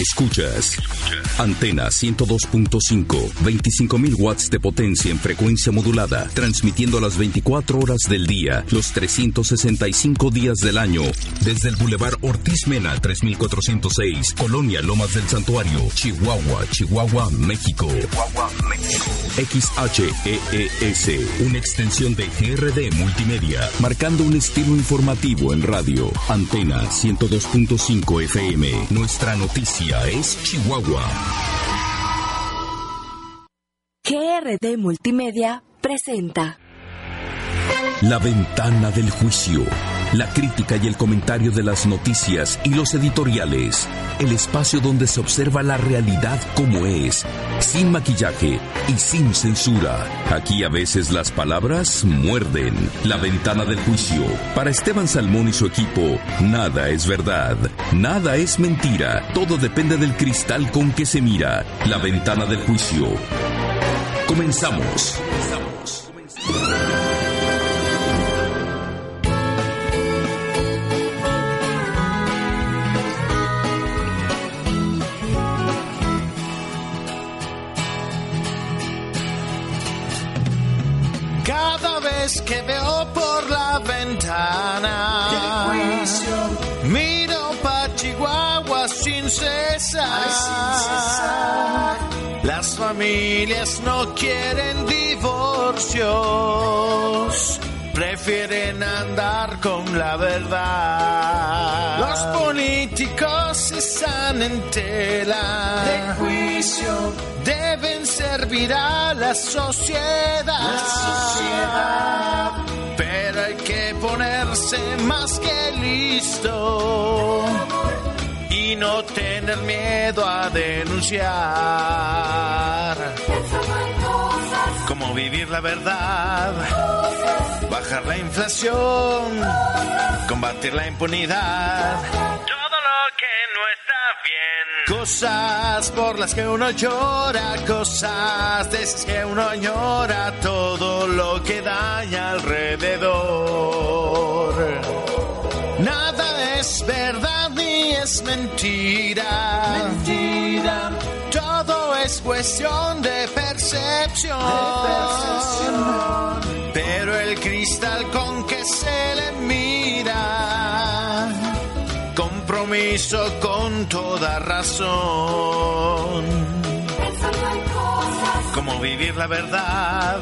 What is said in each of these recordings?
Escuchas Antena 102.5, 25.000 watts de potencia en frecuencia modulada, transmitiendo las 24 horas del día, los 365 días del año, desde el Boulevard Ortiz Mena 3406, Colonia Lomas del Santuario, Chihuahua, Chihuahua, México. XHEES, una extensión de GRD Multimedia, marcando un estilo informativo en radio. Antena 102.5 FM. Nuestra noticia es Chihuahua. GRD Multimedia presenta La ventana del juicio. La crítica y el comentario de las noticias y los editoriales. El espacio donde se observa la realidad como es, sin maquillaje y sin censura. Aquí a veces las palabras muerden. La ventana del juicio. Para Esteban Salmón y su equipo, nada es verdad, nada es mentira. Todo depende del cristal con que se mira. La ventana del juicio. Comenzamos. Cada vez que veo por la ventana miro pa' Chihuahua sin cesar. Las familias no quieren divorcios, prefieren andar con la verdad. Los políticos están en tela de juicio, deben servir a la sociedad. Pero hay que ponerse más que listo y no tener miedo a denunciar. Cómo vivir la verdad, bajar la inflación, combatir la impunidad. Todo lo que no está bien. Cosas por las que uno llora, cosas de esas que uno añora, todo lo que daña alrededor. Nada es verdad ni es mentira. Mentira. Todo es cuestión de percepción. Pero el cristal con que se le mira. Compromiso con toda razón. Cómo vivir la verdad,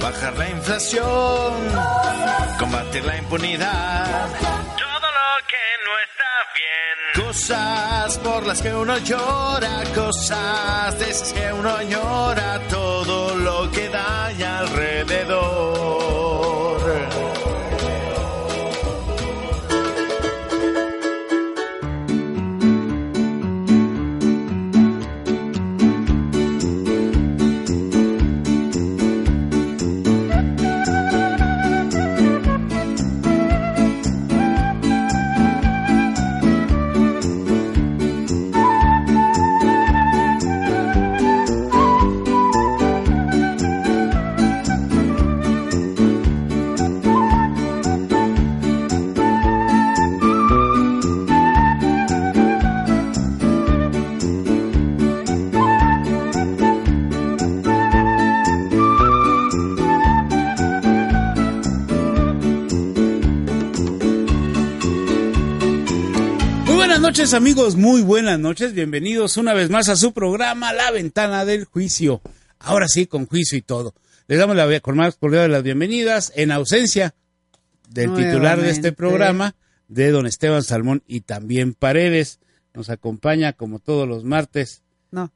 bajar la inflación, combatir la impunidad. Todo lo que no está bien. Cosas por las que uno llora, cosas de esas que uno añora, todo lo que daña noches amigos, muy buenas noches, bienvenidos una vez más a su programa La Ventana del Juicio. Ahora sí, con juicio y todo. Les damos la con más cordial de las bienvenidas en ausencia del titular de este programa, de don Esteban Salmón y también Paredes. Nos acompaña como todos los martes. No.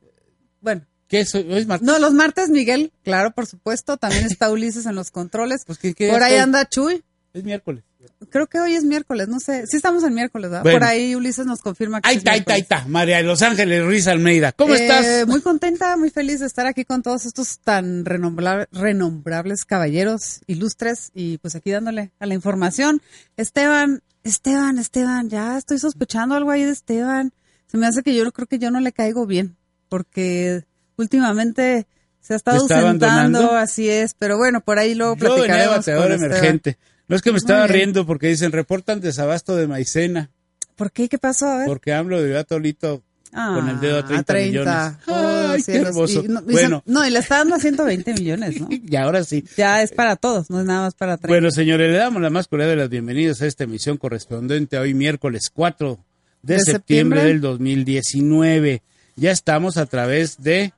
Bueno. ¿Qué es? ¿Hoy es martes? No, los martes, Miguel, claro, por supuesto. También está Ulises en los controles. Pues, ¿qué- qué por ahí estoy? anda Chuy. Es miércoles. Creo que hoy es miércoles, no sé. Sí estamos en miércoles, ¿verdad? Bueno. Por ahí Ulises nos confirma que Ahí es está, ahí está, ahí está. María de Los Ángeles Ruiz Almeida. ¿Cómo Eh, estás? Muy contenta, muy feliz de estar aquí con todos estos tan renombra- renombrables caballeros ilustres y pues aquí dándole a la información. Esteban, Esteban, Esteban, ya estoy sospechando algo ahí de Esteban. Se me hace que yo creo que yo no le caigo bien porque últimamente se ha estado ¿Te está ausentando, abandonando? así es, pero bueno, por ahí luego Yo venía platicaremos bateador con Esteban. No es que me estaba riendo porque dicen, reportan desabasto de maicena. ¿Por qué? ¿Qué pasó? A ver. Porque AMLO debió a Tolito con el dedo a 30, 30. millones. Oh, Ay, qué cielos. hermoso. Y no, y bueno, se- no, y le está dando a 120 millones, ¿no? y ahora sí. Ya es para todos, no es nada más para 30. Bueno, señores, le damos la más cordial de las bienvenidas a esta emisión correspondiente a hoy miércoles 4 de, ¿De septiembre, septiembre? del 2019. Ya estamos a través de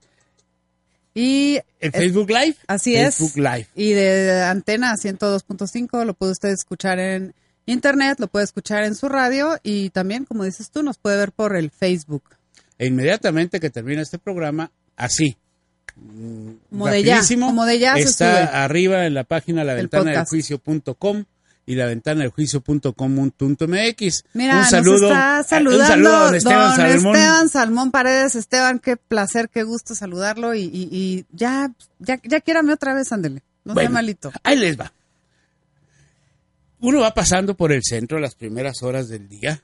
y es- Facebook Live. así Facebook es. Live. Y de antena 102.5 lo puede usted escuchar en internet, lo puede escuchar en su radio y también, como dices tú, nos puede ver por el Facebook. E inmediatamente que termina este programa, así. Como de ya, rapidísimo, como de ya se Está arriba en la página la ventana del juicio.com y la ventana del juicio.com.mx. Mira, un saludo, nos está un saludando saludo a don Esteban don Salmón. Esteban Salmón Paredes. Esteban, qué placer, qué gusto saludarlo y, y- y ya, ya, ya quiérame otra vez, ándele. No sea malito. Ahí les va. Uno va pasando por el centro a las primeras horas del día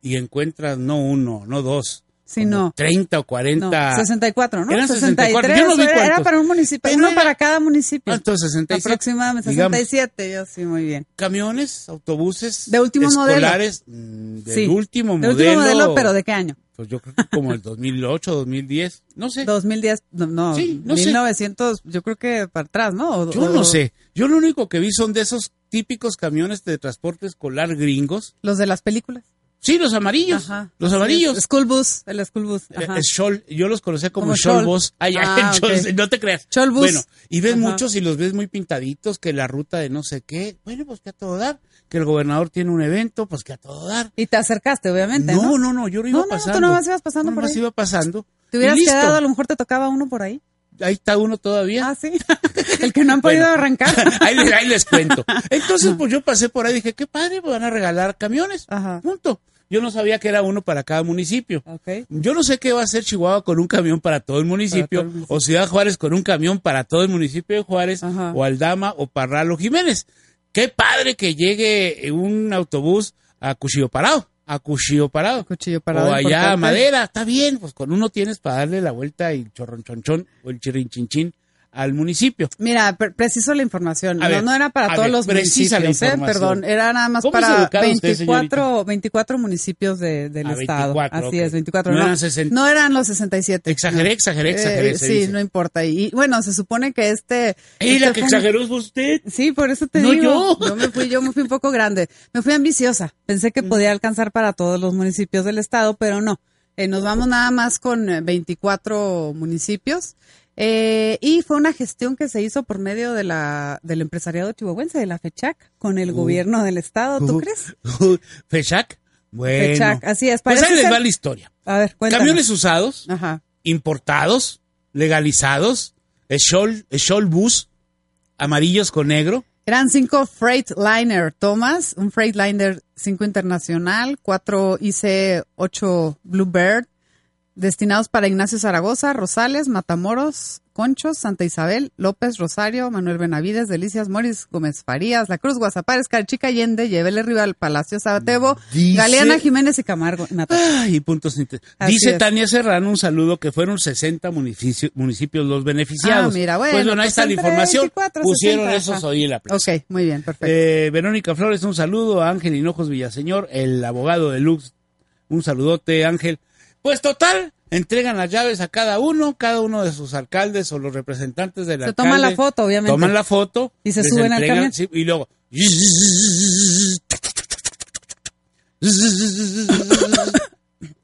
y encuentras no uno, no dos, Sí, no. 30 o No, 40. 64, ¿no? Eran 63. 64. Yo no vi era- para un municipio, uno para cada municipio. Ah, entonces 67. Aproximadamente digamos. 67, yo sí, muy bien. camiones, autobuses De último modelo. escolares, mm, del Sí. último De modelo. último modelo, pero ¿de qué año? Pues yo creo que como el 2008, 2010, no sé. 2010, no, no, Sí, no sé. 1900, yo creo que para atrás, ¿no? O- Yo o- no sé. Yo lo único que vi son de esos típicos camiones de transporte escolar gringos. Los de las películas. Sí, los amarillos. Ajá. Los amarillos. School bus, el school bus. Eh, Ajá. yo los conocía como, Como. Bus. Ay, Ah, no te creas. Scholl Bus. Bueno, y ves Ajá. muchos y los ves muy pintaditos, que la ruta de no sé qué. Bueno, pues que a todo dar. Que el gobernador tiene un evento, pues que a todo dar. Y te acercaste, obviamente, ¿no? No, no, no, yo lo iba No, no, tú pasando. nomás ibas pasando por ahí. iba pasando. Te hubieras quedado, a lo mejor te tocaba uno por ahí. Ahí está uno todavía. Ah, sí. el que no han podido Bueno. arrancar. ahí, les, ahí les cuento. Entonces, pues yo pasé por ahí y dije, qué padre, me van a regalar camiones. Ajá. Punto. Yo no sabía que era uno para cada municipio. Ok. Yo no sé qué va a hacer Chihuahua con un camión para todo el municipio, Para todo el municipio. o Ciudad Juárez con un camión para todo el municipio de Juárez, Ajá. o Aldama, o Parral, o Jiménez. Qué padre que llegue un autobús a Cuchillo Parado, a Cuchillo Parado. Cuchillo parado. o allá a. Madera, está bien, pues con uno tienes para darle la vuelta y chorronchonchón o el chirrinchinchín al municipio. Mira, pre- preciso la información. A no, ver, no era para a todos ver, los la municipios, ¿eh? Perdón, era nada más ¿Cómo es para educada usted, 24, 24 municipios de- del Ah, estado. 24, Así ok. es, 24. No No, eran 60. no eran los 67. Exageré, exageré, exageré, Eh, sí, dice. no importa. Y, y, bueno, se supone que este... ¡Ey, la este que fue un- exageró fue usted! Sí, por eso te No digo. yo. me fui, yo me fui un poco grande. Me fui ambiciosa. Pensé Mm. que podía alcanzar para todos los municipios del estado, pero no. Eh, nos vamos nada más con eh, 24 municipios. Eh, y fue una gestión que se hizo por medio de la, del empresariado chihuahuense, de la FECHAC, con el gobierno del estado. ¿Tú Uh, crees? uh, ¿Fechac? Bueno. Fechac, así es. Pues ahí les ser- va la historia. A ver, cuéntanos. Camiones usados, Ajá. importados, legalizados, Scholl, Scholl Bus, amarillos con negro. Eran cinco Freightliner Thomas, un Freightliner 5 internacional, cuatro IC-8 Bluebird, destinados para Ignacio Zaragoza, Rosales, Matamoros, Conchos, Santa Isabel, López, Rosario, Manuel Benavides, Delicias, Moris, Gómez Farías, La Cruz, Guasapares, Carchica Allende, Llévele Rival, Palacio Sabatebo, Dice- Galeana Jiménez y Camargo. Ay, puntos. Dice es. Tania Serrano un saludo que fueron 60 munificio- municipios los beneficiados. Ah, mira, bueno, Pues bueno, ahí pues está la información. 24, Pusieron 60, esos ajá. hoy en la prensa. Ok, muy bien, perfecto. Eh, Verónica Flores, un saludo a Ángel Hinojos Villaseñor, el abogado de Lux. Un saludote, Ángel. Pues total, entregan las llaves a cada uno, cada uno de sus alcaldes o los representantes del Se alcalde. toman la foto, obviamente. Toman la foto. Y se suben al camión. sí, y luego...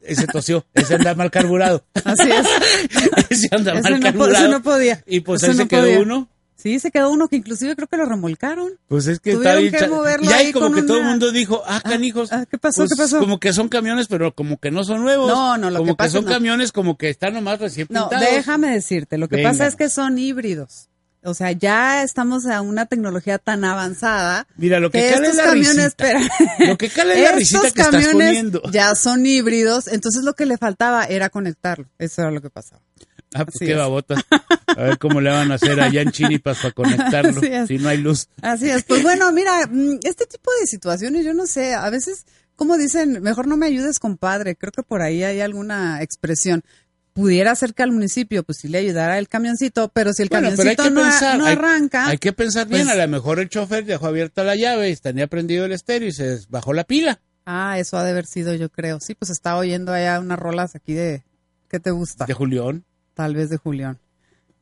Ese tosió, ese anda mal carburado. Así es. ese anda Ese mal no po- carburado. ese no podía. Y pues Ese ahí no se quedó podía. uno. Sí, se quedó uno que inclusive creo que lo remolcaron. Pues es que Tuvieron está que bien moverlo Y ahí como que todo el mundo dijo, ah, canijos. ah, ¿qué pasó? pues, ¿Qué pasó? Como que son camiones, pero como que no son nuevos. No, no, lo como que pasa son es no. camiones como que están nomás recién No, pintados. déjame decirte, lo que Venga. pasa es que son híbridos. O sea, ya estamos a una tecnología tan avanzada. Mira, lo que, que cala es la camiones, risita. espera. Lo que cala es la risita que estás poniendo. ya son híbridos, entonces lo que le faltaba era conectarlo. Eso era lo que pasaba. Ah, pues Así qué es. babota. A ver cómo le van a hacer allá en Chinipas para conectarlo si no hay luz. Así es. Pues bueno, mira, mm, este tipo de situaciones, yo no sé, a veces, como dicen, mejor no me ayudes, compadre. Creo que por ahí hay alguna expresión. Pudiera ser que al municipio, pues sí le ayudara el camioncito, pero si el Bueno, camioncito no, a- pensar, no hay- arranca. Hay que pensar bien, pues- a lo mejor el chofer dejó abierta la llave y tenía prendido el estéreo y se bajó la pila. Ah, eso ha de haber sido, yo creo. Sí, pues estaba oyendo allá unas rolas aquí de. ¿Qué te gusta? De Julián. Tal vez de Julián.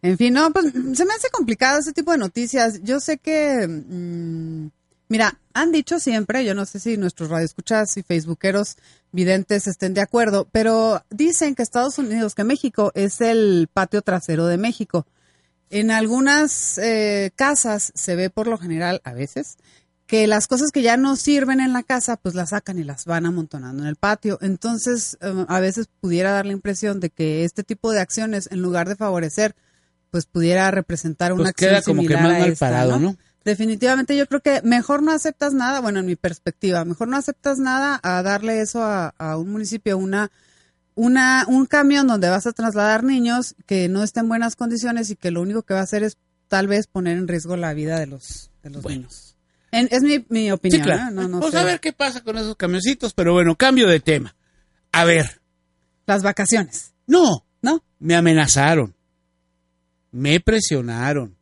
En fin, no, pues se me hace complicado ese tipo de noticias. Yo sé que, mm, mira, han dicho siempre, yo no sé si nuestros radioescuchas y facebookeros videntes estén de acuerdo, pero dicen que Estados Unidos, que México es el patio trasero de México. En algunas eh, casas se ve por lo general, a veces, que las cosas que ya no sirven en la casa, pues las sacan y las van amontonando en el patio. Entonces, eh, a veces pudiera dar la impresión de que este tipo de acciones, en lugar de favorecer, pues pudiera representar una Pues acción queda como que más mal esta, parado, ¿no? Definitivamente yo creo que mejor no aceptas nada, bueno, en mi perspectiva, mejor no aceptas nada a darle eso a, a un municipio, una, una, un camión donde vas a trasladar niños que no estén en buenas condiciones y que lo único que va a hacer es tal vez poner en riesgo la vida de los, de los niños. En- es mi, mi opinión, Sí, claro. ¿eh? No, no Vamos sé. a ver qué pasa con esos camioncitos, pero bueno, cambio de tema. A ver, Las vacaciones, no, ¿no? me amenazaron, me presionaron,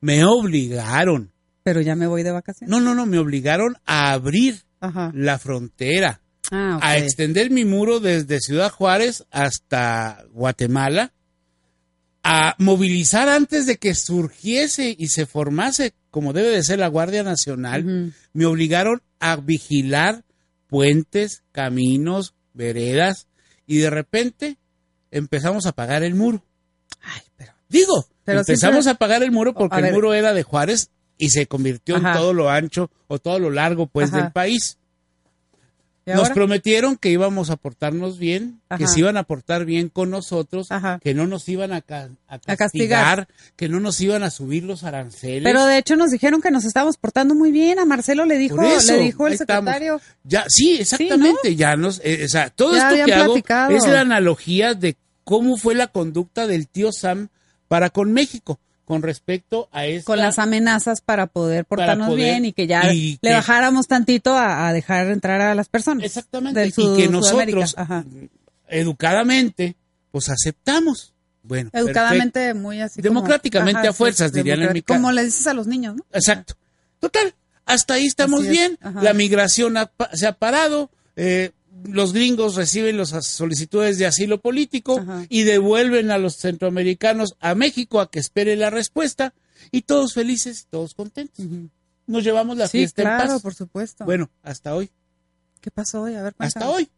me obligaron. Pero ya me voy de vacaciones. No, no, no, me obligaron a abrir Ajá. la frontera, Ah, ok. a extender mi muro desde Ciudad Juárez hasta Guatemala, a movilizar antes de que surgiese y se formase, como debe de ser la Guardia Nacional, me obligaron a vigilar puentes, caminos, veredas, y de repente empezamos a pagar el muro. Ay, pero. Digo, Pero empezamos siempre- a pagar el muro porque el muro era de Juárez y se convirtió Ajá. en todo lo ancho o todo lo largo pues Ajá. del país. ¿Y Nos prometieron que íbamos a portarnos bien, que se iban a portar bien con nosotros, Ajá. que no nos iban a, ca- a castigar, castigar. que no nos iban a subir los aranceles. Pero de hecho nos dijeron que nos estábamos portando muy bien. A Marcelo le dijo, eso, le dijo el estamos. secretario. Ya, sí, exactamente, ya nos, eh, o sea, todo Ya esto que hago platicado. es la analogía de cómo fue la conducta del tío Sam para con México con respecto a esta con las amenazas para poder portarnos poder- bien y que ya y le que- bajáramos tantito a, a dejar entrar a las personas. Exactamente, del y que nosotros educadamente pues aceptamos. Bueno, perfecto. Educadamente, muy así. como- Democráticamente a fuerzas, dirían en mi democrático. Como le dices a los niños, ¿no? Exacto. Total, hasta ahí estamos es, bien. ajá. La migración ha se ha parado. eh, los gringos reciben las solicitudes de asilo político Ajá. y devuelven a los centroamericanos a México a que espere la respuesta y todos felices, todos contentos. Nos llevamos la Sí, fiesta en claro, paz. por supuesto. Bueno, hasta hoy. ¿Qué pasó hoy? A ver, hasta hoy.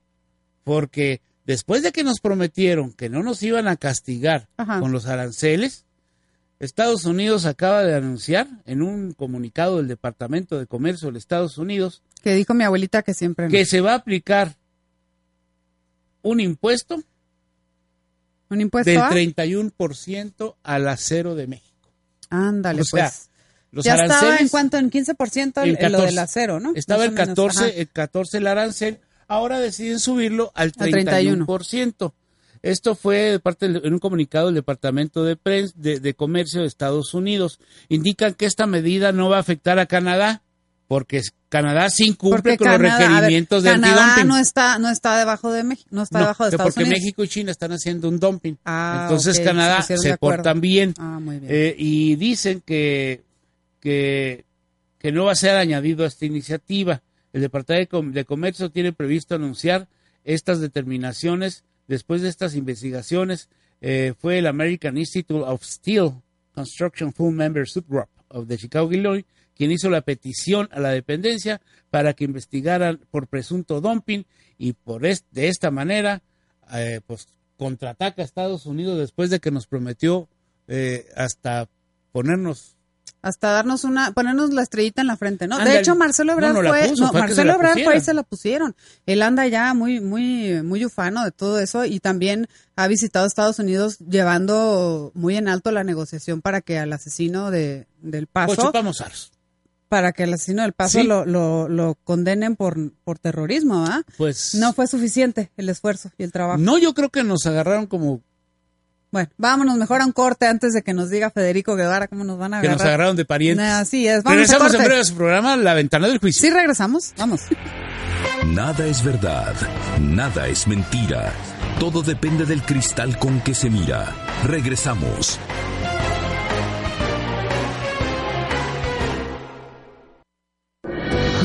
Porque después de que nos prometieron que no nos iban a castigar Ajá. con los aranceles, Estados Unidos acaba de anunciar en un comunicado del Departamento de Comercio de Estados Unidos Que dijo mi abuelita que siempre no. que se va a aplicar un impuesto ¿Un impuesto del a? 31% al acero de México. Ándale, O sea, pues. Los ya estaba en aranceles cuanto en 15% el, en el- lo 14. del acero, ¿no? Estaba el o menos, 14, ajá. el 14 el arancel, ahora deciden subirlo al Al 31. 31%. Esto fue de parte del- en un comunicado del Departamento de, Pren- de, de Comercio de Estados Unidos. Indican que esta medida no va a afectar a Canadá, porque Canadá sí incumple Porque con Canadá- los a ver, requerimientos de Canadá no está, no está debajo de México, no está No, debajo de Estados porque Unidos. México y China están haciendo un dumping. Ah, Entonces Canadá se se portan bien. Ah, muy bien. Eh, y dicen que, que, que no va a ser añadido a esta iniciativa. El Departamento de Comercio tiene previsto anunciar estas determinaciones después de estas investigaciones. eh, fue el American Institute of Steel Construction Full Member Subgroup of the Chicago Illinois quien hizo la petición a la dependencia para que investigaran por presunto dumping y por es- de esta manera eh, pues contraataca a Estados Unidos después de que nos prometió eh, hasta ponernos Hasta darnos una, ponernos la estrellita en la frente, ¿no? De hecho, Marcelo Ebrard no fue, puso, no, fue Marcelo Ebrard fue y se la pusieron. Él anda ya muy, muy, muy ufano de todo eso y también ha visitado Estados Unidos llevando muy en alto la negociación para que al asesino de, del Paso. Para que al asesino del Paso Sí. lo, lo, lo condenen por, por terrorismo, ¿ah? Pues No fue suficiente el esfuerzo y el trabajo. No, yo creo que nos agarraron como Bueno, vámonos mejor a un corte antes de que nos diga Federico Guevara cómo nos van a que agarrar. nos agarraron de parientes. Así es, vamos a Regresamos en breve a su programa La Ventana del Juicio. Sí, regresamos. Vamos. Nada es verdad, nada es mentira. Todo depende del cristal con que se mira. Regresamos.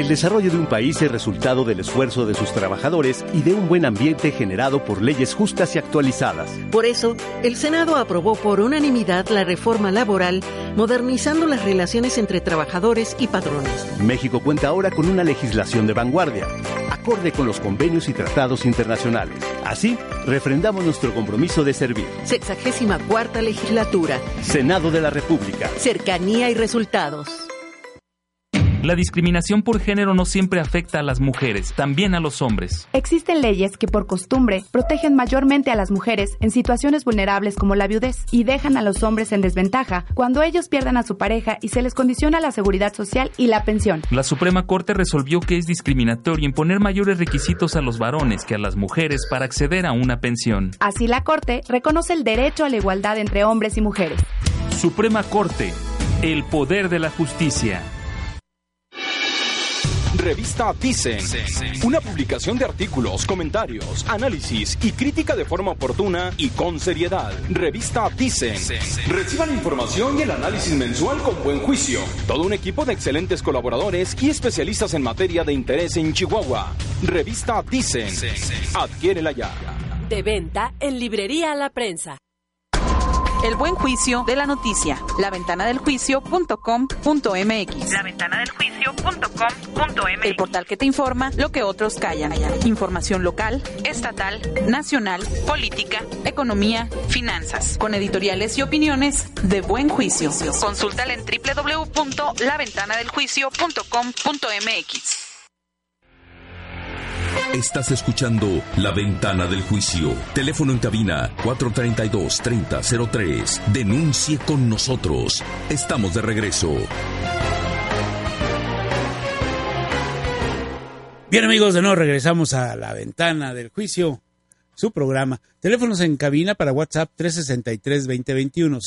El desarrollo de un país es resultado del esfuerzo de sus trabajadores y de un buen ambiente generado por leyes justas y actualizadas. Por eso, el Senado aprobó por unanimidad la reforma laboral, modernizando las relaciones entre trabajadores y patrones. México cuenta ahora con una legislación de vanguardia, acorde con los convenios y tratados internacionales. Así, refrendamos nuestro compromiso de servir. Sexagésima cuarta legislatura. Senado de la República. Cercanía y resultados. La discriminación por género no siempre afecta a las mujeres, también a los hombres. Existen leyes que por costumbre protegen mayormente a las mujeres en situaciones vulnerables como la viudez y dejan a los hombres en desventaja cuando ellos pierdan a su pareja y se les condiciona la seguridad social y la pensión. La Suprema Corte resolvió que es discriminatorio imponer mayores requisitos a los varones que a las mujeres para acceder a una pensión. Así la Corte reconoce el derecho a la igualdad entre hombres y mujeres. Suprema Corte, el poder de la justicia. Revista Dicen, una publicación de artículos, comentarios, análisis y crítica de forma oportuna y con seriedad. Revista Dicen. Reciban información y el análisis mensual con buen juicio. Todo un equipo de excelentes colaboradores y especialistas en materia de interés en Chihuahua. Revista Dicen. Adquiérela ya. De venta en Librería La Prensa. El buen juicio de la noticia. La ventana del juicio.com.mx. La ventana del juicio.com.mx. El portal que te informa lo que otros callan. Información local, estatal, nacional, política, economía, finanzas. Con editoriales y opiniones de buen juicio. Consúltala en www.laventanadeljuicio.com.mx. Estás escuchando La Ventana del Juicio. Teléfono en cabina 432-3003. Denuncie con nosotros. Estamos de regreso. Bien amigos, de nuevo regresamos a La Ventana del Juicio, su programa. Teléfonos en cabina para WhatsApp 363-2021,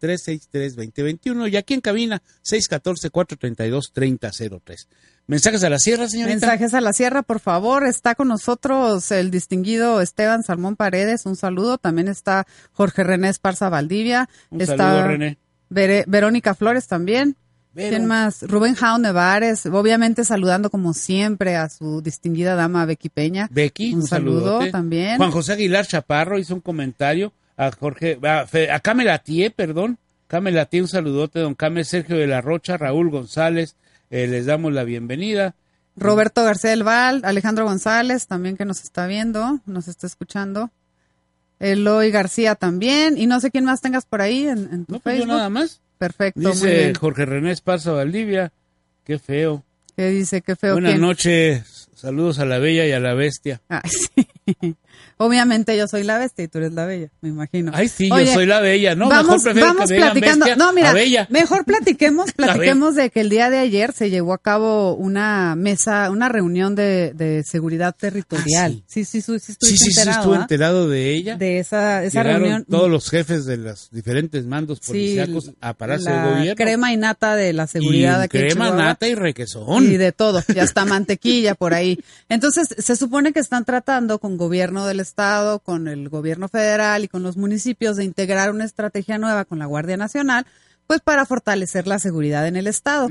614-363-2021 y aquí en cabina 614-432-3003. Mensajes a la sierra, señorita. Mensajes a la sierra, por favor. Está con nosotros el distinguido Esteban Salmón Paredes. Un saludo. También está Jorge René Esparza Valdivia. Un está saludo, René. Verónica Flores también. ¿Quién más? Rubén Jao Nevares. Obviamente saludando como siempre a su distinguida dama Becky Peña. Becky, un, un, saludo también. Juan José Aguilar Chaparro hizo un comentario a Jorge, a, a Camelatie, perdón. Camelatie, un saludote, don Came Sergio de la Rocha, Raúl González, eh, les damos la bienvenida. Roberto García del Val, Alejandro González también que nos está viendo, nos está escuchando. Eloy García también. Y no sé quién más tengas por ahí en, en tu No, pues yo Facebook. nada más. Perfecto, muy Dice bien. Jorge René Esparza Valdivia, qué feo. ¿Qué dice? Qué feo. Buenas noches, saludos a la bella y a la bestia. Ay, sí. Obviamente yo soy la bestia y tú eres la bella, me imagino. Ay, sí, Oye, yo soy la bella, ¿no? vamos, mejor vamos que me digan platicando. bestia no, mira, a bella. mejor platiquemos, La platiquemos de que el día de ayer se llevó a cabo una mesa, una reunión de, de seguridad territorial. Ah, sí, sí, sí, sí, Sí, sí, sí, enterado, estuve ¿ah? enterado de ella. De esa, esa Llegaron reunión. todos los jefes de los diferentes mandos Sí, policíacos a Palacio la de Gobierno. crema y nata de la seguridad Y aquí crema, nata y requesón. Y de todo, y hasta mantequilla por ahí. Entonces, se supone que están tratando con gobierno del estado, con el gobierno federal y con los municipios de integrar una estrategia nueva con la Guardia Nacional, pues para fortalecer la seguridad en el estado.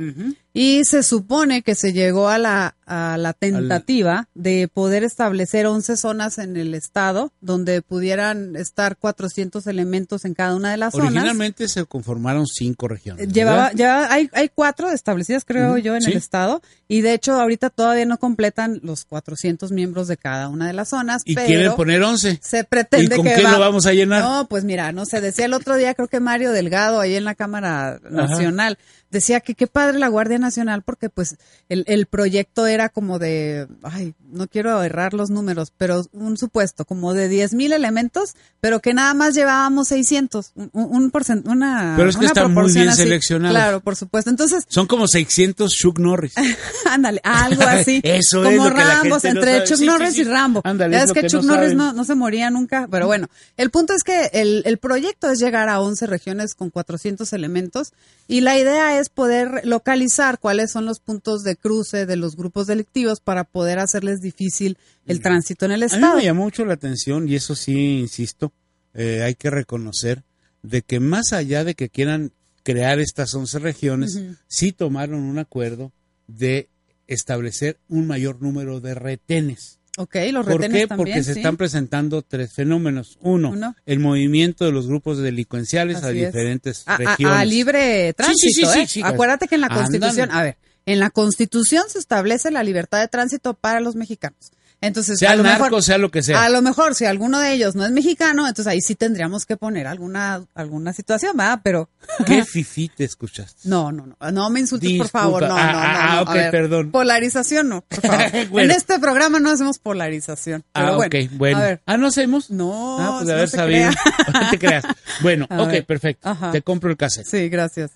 Y se supone que se llegó a la, a la tentativa de poder establecer 11 zonas en el estado donde pudieran estar 400 elementos en cada una de las zonas. Originalmente se conformaron cinco regiones. Llevaba, ya hay, hay cuatro establecidas, creo yo, en sí. el estado. Y de hecho, ahorita todavía no completan los 400 miembros de cada una de las zonas. Y pero quieren poner 11. Se pretende ¿Y con que qué va- lo vamos a llenar? No, pues mira, no sé, decía el otro día, creo que Mario Delgado, ahí en la Cámara Nacional, decía que qué padre la Guardia Nacional, porque pues el, el proyecto era como de, ay, no quiero errar los números, pero un supuesto, como de 10 mil elementos, pero que nada más llevábamos 600, un, un porcent- una Pero es que están muy bien así. seleccionados. Claro, por supuesto. Entonces, Son como 600 Chuck Norris. Ándale, algo así. Eso como es lo que la gente no entre sabe. Chuck Sí, Norris sí. y Rambo. Ándale, ya es es que que Chuck no Norris no, no se moría nunca, pero bueno, el punto es que el, el proyecto es llegar a 11 regiones con 400 elementos y la idea es poder localizar cuáles son los puntos de cruce de los grupos delictivos para poder hacerles difícil el tránsito en el A mí estado. me llamó mucho la atención y eso sí, insisto, eh, hay que reconocer de que más allá de que quieran crear estas 11 regiones, sí tomaron un acuerdo de establecer un mayor número de retenes. Ok, los ¿Por qué? también, Porque se sí. están presentando tres fenómenos. Uno, Uno. el movimiento de los grupos delincuenciales a Así diferentes a, a- regiones. a libre tránsito. Sí, sí, ¿eh? Acuérdate que en la. Constitución, a ver, en la Constitución se establece la libertad de tránsito para los mexicanos. Entonces, Sea a lo narco, mejor, sea lo que sea. A lo mejor, si alguno de ellos no es mexicano, entonces ahí sí tendríamos que poner alguna alguna situación, ¿verdad? Pero ¿Qué fifí te escuchaste? no, no, no, no me insultes, Disculpa. por favor, no, Ah, no, no, ah, no. ok, A ver, perdón. Polarización no, por favor. Bueno. En este programa no hacemos polarización. Pero Ah, bueno, ok, bueno. A ver, Ah, ¿no hacemos? no, Ah, pues de haber sabido. No te creas. Bueno, A ok, ver. perfecto. Ajá. Te compro el cassette. Sí, gracias.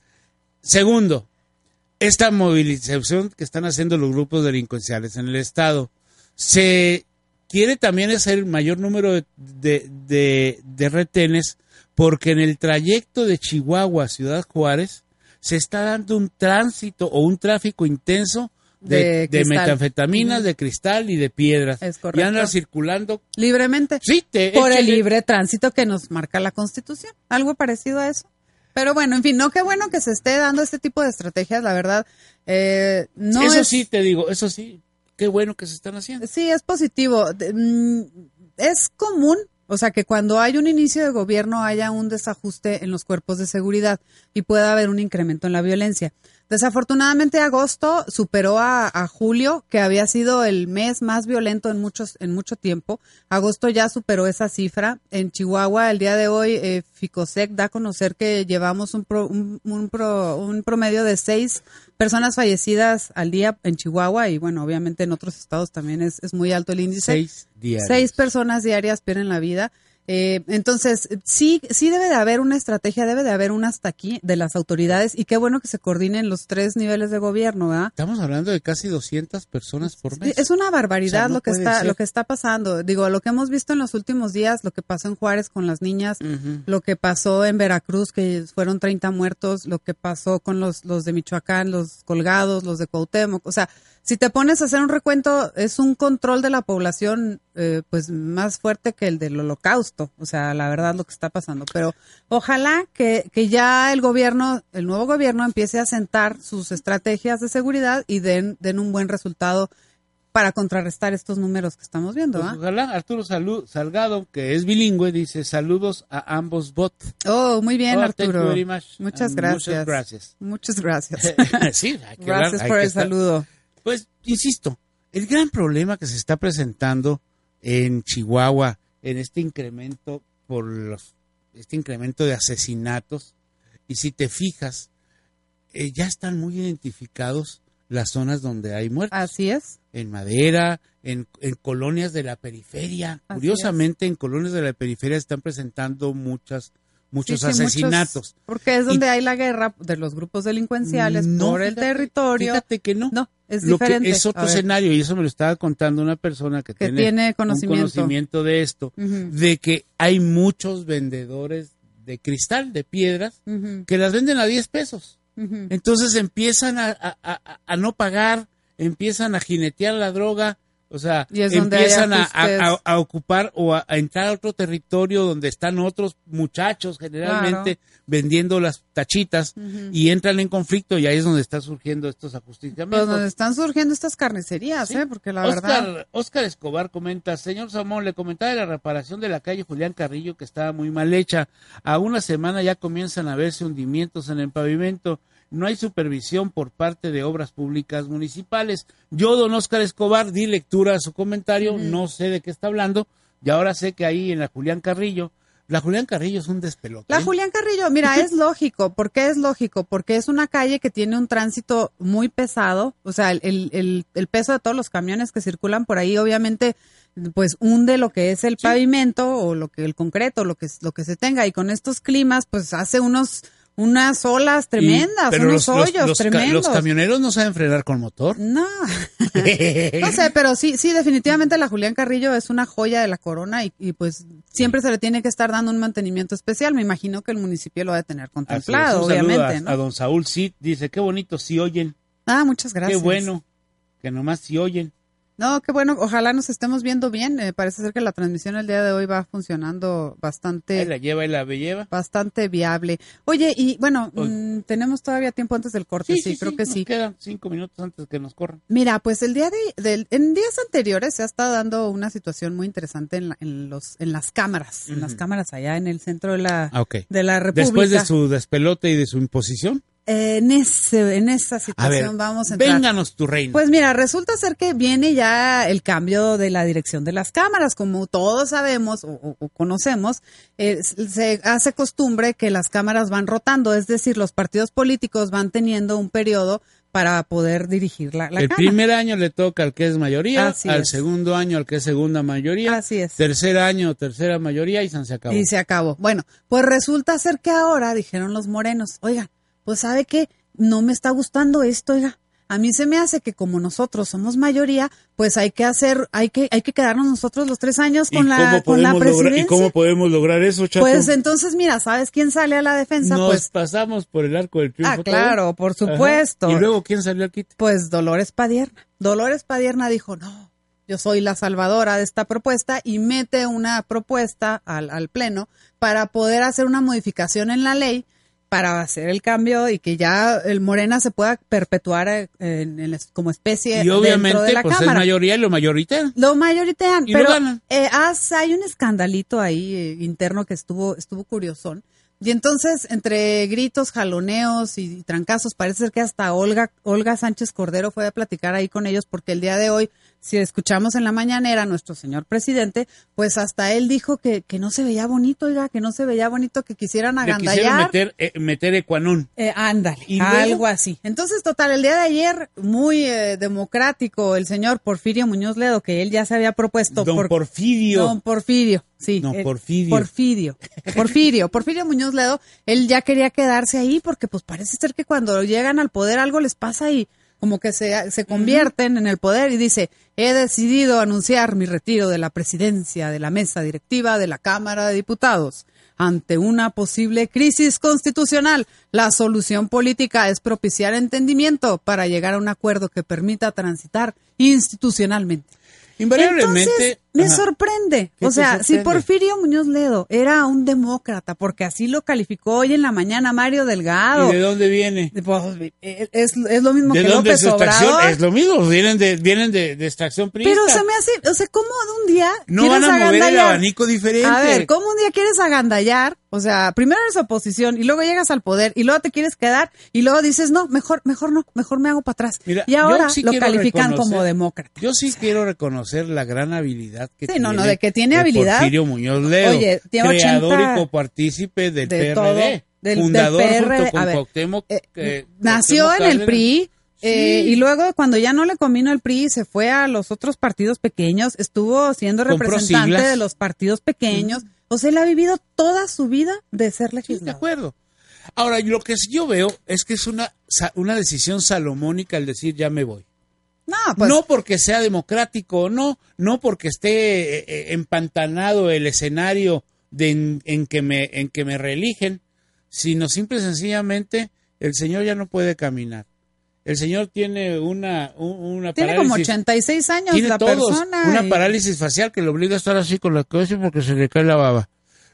Segundo, esta movilización que están haciendo los grupos delincuenciales en el Estado, se quiere también hacer mayor número de, de, de- de retenes porque en el trayecto de Chihuahua a Ciudad Juárez se está dando un tránsito o un tráfico intenso de, De de cristal. metanfetaminas, de cristal y de piedras. Es Y correcto. andan circulando Libremente. Sí, te- por el libre tránsito que nos marca la Constitución. Algo parecido a eso. Pero bueno, en fin, no, qué bueno que se esté dando este tipo de estrategias, la verdad. Eh, no eso es- sí, te digo, eso sí, qué bueno que se están haciendo. Sí, es positivo. Mm, Es común, o sea, que cuando hay un inicio de gobierno haya un desajuste en los cuerpos de seguridad y pueda haber un incremento en la violencia. Desafortunadamente agosto superó a, a julio, que había sido el mes más violento en muchos en mucho tiempo. Agosto ya superó esa cifra. En Chihuahua el día de hoy eh, Ficosec da a conocer que llevamos un, pro- un, un pro- un promedio de seis personas fallecidas al día en Chihuahua y bueno, obviamente en otros estados también es, es muy alto el índice. Seis diarios. Seis personas diarias pierden la vida. Eh, entonces, sí, sí debe de haber una estrategia, debe de haber una hasta aquí de las autoridades y qué bueno que se coordinen los tres niveles de gobierno, ¿verdad? Estamos hablando de casi 200 personas por mes. Es una barbaridad O sea, no lo que está ser. lo que está pasando. Digo, lo que hemos visto en los últimos días, lo que pasó en Juárez con las niñas, lo que pasó en Veracruz que fueron 30 muertos, lo que pasó con los los de Michoacán, los colgados, los de Cuauhtémoc, o sea, si te pones a hacer un recuento, es un control de la población eh, pues más fuerte que el del holocausto, o sea, la verdad lo que está pasando. Pero ojalá que, que ya el gobierno, el nuevo gobierno empiece a sentar sus estrategias de seguridad y den, den un buen resultado para contrarrestar estos números que estamos viendo. Pues ¿ah? ojalá Arturo Salu- Salgado, que es bilingüe, dice saludos a ambos bots. Oh, muy bien, Oh, Arturo. much. Muchas Ah, gracias. Muchas gracias. Muchas gracias. sí, hay que hablar, gracias hay por que el estar- saludo. Pues, insisto, el gran problema que se está presentando en Chihuahua, en este incremento por los, este incremento de asesinatos, y si te fijas, eh, ya están muy identificados las zonas donde hay muertos. Así es. En Madera, en, en colonias de la periferia. Así Curiosamente, en colonias de la periferia están presentando muchas, muchos Sí, asesinatos. porque es Y- donde hay la guerra de los grupos delincuenciales No, por el fíjate- territorio. Fíjate que no. No, es Lo que diferente. es otro escenario, y eso me lo estaba contando una persona que, Que tiene, tiene un conocimiento. conocimiento de esto, de que hay muchos vendedores de cristal, de piedras, que las venden a 10 pesos. Entonces empiezan a, a- a- a no pagar, empiezan a jinetear la droga O sea, empiezan a, a- ocupar o a, a entrar a otro territorio donde están otros muchachos generalmente vendiendo las tachitas y entran en conflicto y ahí es donde están surgiendo estos Pues ajusticiamientos. donde están surgiendo estas carnicerías, ¿eh? Porque la Oscar, verdad... Oscar Escobar comenta, señor Samón, le comentaba de la reparación de la calle Julián Carrillo que estaba muy mal hecha. A una semana ya comienzan a verse hundimientos en el pavimento. No hay supervisión por parte de obras públicas municipales. Yo, don Oscar Escobar, di lectura a su comentario, no sé de qué está hablando, y ahora sé que ahí en la Julián Carrillo, la Julián Carrillo es un despelote. La ¿eh? Julián Carrillo, mira, es lógico. ¿Por qué es lógico? Porque es una calle que tiene un tránsito muy pesado. O sea, el, el, el- el peso de todos los camiones que circulan por ahí, obviamente, pues hunde lo que es el pavimento o lo que el concreto, lo que lo que se tenga. Y con estos climas, pues hace unos unas olas tremendas, Y- pero unos los- hoyos los tremendos. Los camioneros no saben frenar con motor. No. No sé, pero sí, sí, definitivamente la Julián Carrillo es una joya de la corona y, y, pues siempre se le tiene que estar dando un mantenimiento especial. Me imagino que el municipio lo va a tener contemplado, obviamente, a, ¿no? a don Saúl Cid, dice, qué bonito si oyen. Ah, muchas gracias. Qué bueno que nomás si oyen. No, qué bueno. Ojalá nos estemos viendo bien. Eh, parece ser que la transmisión el día de hoy va funcionando bastante. Ahí la lleva y la lleva. Bastante viable. Oye, y bueno, Oye. mm, tenemos todavía tiempo antes del corte, sí, creo que nos sí. quedan cinco minutos antes que nos corran. Mira, pues el día de, del- en días anteriores se ha estado dando una situación muy interesante en, la- en los en las cámaras, en las cámaras allá en el centro de la Ah, ok. de la República. Después de su despelote y de su imposición. Eh, en ese en esa A situación ver, vamos a entrar. vénganos tu reina. Pues mira, resulta ser que viene ya el cambio de la dirección de las cámaras. Como todos sabemos o, o- o conocemos, eh, se hace costumbre que las cámaras van rotando, es decir, los partidos políticos van teniendo un periodo para poder dirigir la, la el primer año le toca al que es mayoría, Así al es. segundo año al que es segunda mayoría, Así es. tercer año tercera mayoría y se acabó. Y se acabó. Bueno, pues resulta ser que ahora dijeron los morenos, oigan, pues sabe que no me está gustando esto, oiga. A mí se me hace que como nosotros somos mayoría, pues hay que hacer, hay que, hay que quedarnos nosotros los tres años ¿Y con la, con la lograr- presidencia. ¿Y cómo podemos lograr eso, Chato? Pues entonces, mira, ¿sabes quién sale a la defensa? Nos pues, pasamos por el arco del triunfo. Ah, claro, por supuesto. Ajá. ¿Y luego quién salió al quite? pues Dolores Padierna. Dolores Padierna dijo, no, yo soy la salvadora de esta propuesta y mete una propuesta al, al Pleno para poder hacer una modificación en la ley para hacer el cambio y que ya el Morena se pueda perpetuar eh, en- en es- como especie Y dentro obviamente, de la pues es Cámara. mayoría y lo mayoritean. Lo mayoritean, Y pero eh, hay un escandalito ahí eh, interno que estuvo estuvo curiosón. Y entonces, entre gritos, jaloneos y, trancazos, parece ser que hasta Olga, Olga Sánchez Cordero fue a platicar ahí con ellos, porque el día de hoy, si escuchamos en la mañanera a nuestro señor presidente, pues hasta él dijo que, que no se veía bonito, oiga, que no se veía bonito, que quisieran Le quisieron agandallar. meter, eh, meter ecuanón. Eh, ándale, ¿Y algo así. Entonces, total, el día de ayer, muy eh, democrático, el señor Porfirio Muñoz Ledo, que él ya se había propuesto. Don por- Porfirio. Don Porfirio, sí. No, eh, Porfirio. Porfirio. Porfirio. Porfirio Muñoz Ledo, él ya quería quedarse ahí porque pues parece ser que cuando llegan al poder algo les pasa y como que se, se convierten en el poder y dice, he decidido anunciar mi retiro de la presidencia de la mesa directiva de la Cámara de Diputados. Ante una posible crisis constitucional, la solución política es propiciar entendimiento para llegar a un acuerdo que permita transitar institucionalmente. Invariablemente. Entonces, me Ajá. sorprende. ¿Qué O sea, si sorprende? Porfirio Muñoz Ledo era un demócrata, porque así lo calificó hoy en la mañana Mario Delgado. ¿Y de dónde viene? Pues, eh, es, es lo mismo ¿De que dónde López es su extracción? Obrador. Es lo mismo, vienen de, vienen de, de extracción priista. Pero se me hace, o sea, ¿cómo de un día No quieres van a mover el abanico diferente. A ver, ¿cómo un día quieres agandallar? O sea, primero eres oposición y luego llegas al poder y luego te quieres quedar y luego dices, no, mejor, mejor no, mejor me hago para atrás. Mira, y ahora sí lo califican como demócrata. Yo sí quiero reconocer la gran habilidad que Sí, tiene. no, no, de que tiene de habilidad. Porfirio Muñoz Ledo, Oye, tiene creador 80 y copartícipe del de PRD, todo, del- del fundador PRD. junto con que- Nació en el. PRI eh, y luego cuando ya no le convino el PRI se fue a los otros partidos pequeños, estuvo siendo representante de los partidos pequeños. O sea, él ha vivido toda su vida de ser de legislador. acuerdo. Ahora, lo que yo veo es que es una, una decisión salomónica el decir ya me voy. No, pues, no porque sea democrático o no, no porque esté eh, eh, empantanado el escenario de en, en que me, en que me reeligen, sino simple y sencillamente el señor ya no puede caminar. El señor tiene una, un- una Tiene parálisis. como 86 años Tiene la todos persona. una y- parálisis facial que le obliga a estar así con la cabeza porque se le cae la baba.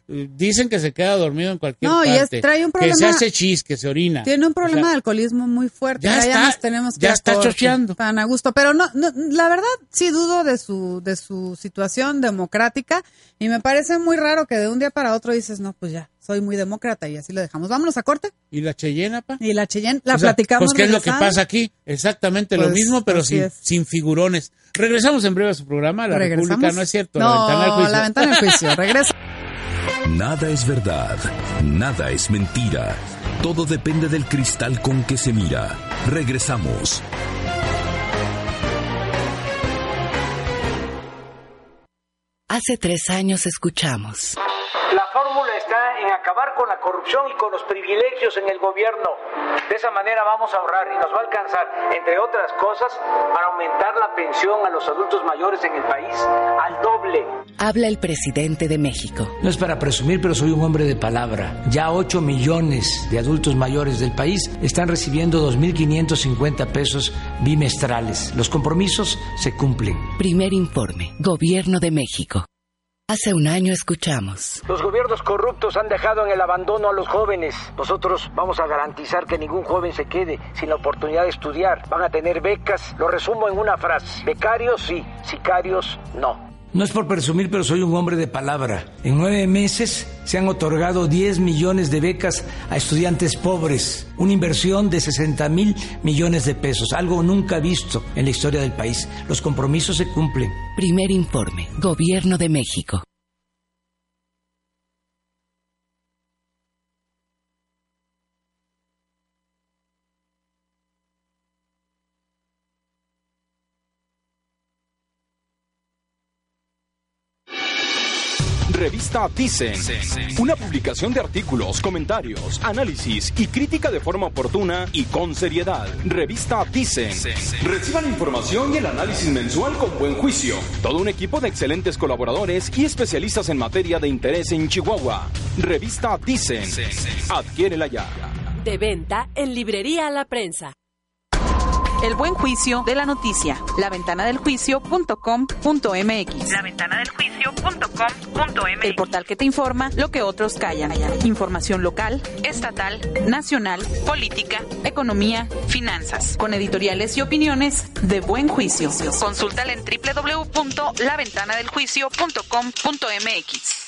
Dicen que se queda dormido en cualquier No, y es- parte. trae un Que se problema- hace chis, que se orina. Tiene un problema O sea, de alcoholismo muy fuerte. ya Ya, está- nos tenemos que ya está chocheando. Tan a gusto. Pero no, no, la verdad sí dudo de su, de su situación democrática y me parece muy raro que de un día para otro dices, no, pues ya, soy muy demócrata y así lo dejamos. Vámonos a corte. ¿Y la Cheyenne, pa? Y la Cheyenne, la O sea, platicamos. Pues, ¿qué es lo que pasa aquí? Exactamente lo Pues, mismo, pero sin, es. sin figurones. Regresamos en breve a su programa, La. República, no es cierto, No, la ventana del juicio. la ventana del juicio. Regresa. Nada es verdad, nada es mentira. Todo depende del cristal con que se mira. Regresamos. Hace tres años escuchamos. La fórmula está en acabar con la corrupción y con los privilegios en el gobierno. De esa manera vamos a ahorrar y nos va a alcanzar, entre otras cosas, para aumentar la pensión a los adultos mayores en el país al doble. Habla el presidente de México. No es para presumir, pero soy un hombre de palabra. Ya 8 millones de adultos mayores del país están recibiendo 2.550 pesos bimestrales. Los compromisos se cumplen. Primer informe. Gobierno de México. Hace un año escuchamos. Los gobiernos corruptos han dejado en el abandono a los jóvenes. Nosotros vamos a garantizar que ningún joven se quede sin la oportunidad de estudiar. Van a tener becas. Lo resumo en una frase. Becarios sí, sicarios no. No es por presumir, pero soy un hombre de palabra. En nueve meses se han otorgado 10 millones de becas a estudiantes pobres, una inversión de 60 mil millones de pesos, algo nunca visto en la historia del país. Los compromisos se cumplen. Primer informe. Gobierno de México. Revista Dicen, una publicación de artículos, comentarios, análisis y crítica de forma oportuna y con seriedad. Revista Dicen, reciban información y el análisis mensual con buen juicio. Todo un equipo de excelentes colaboradores y especialistas en materia de interés en Chihuahua. Revista Dicen, adquiérela ya. De venta en Librería La Prensa. El buen juicio de la noticia. laventanadeljuicio.com.mx. laventanadeljuicio.com.mx. El portal que te informa lo que otros callan. Información local, estatal, nacional, política, economía, finanzas. Con editoriales y opiniones de buen juicio. Consúltala en www.laventanadeljuicio.com.mx.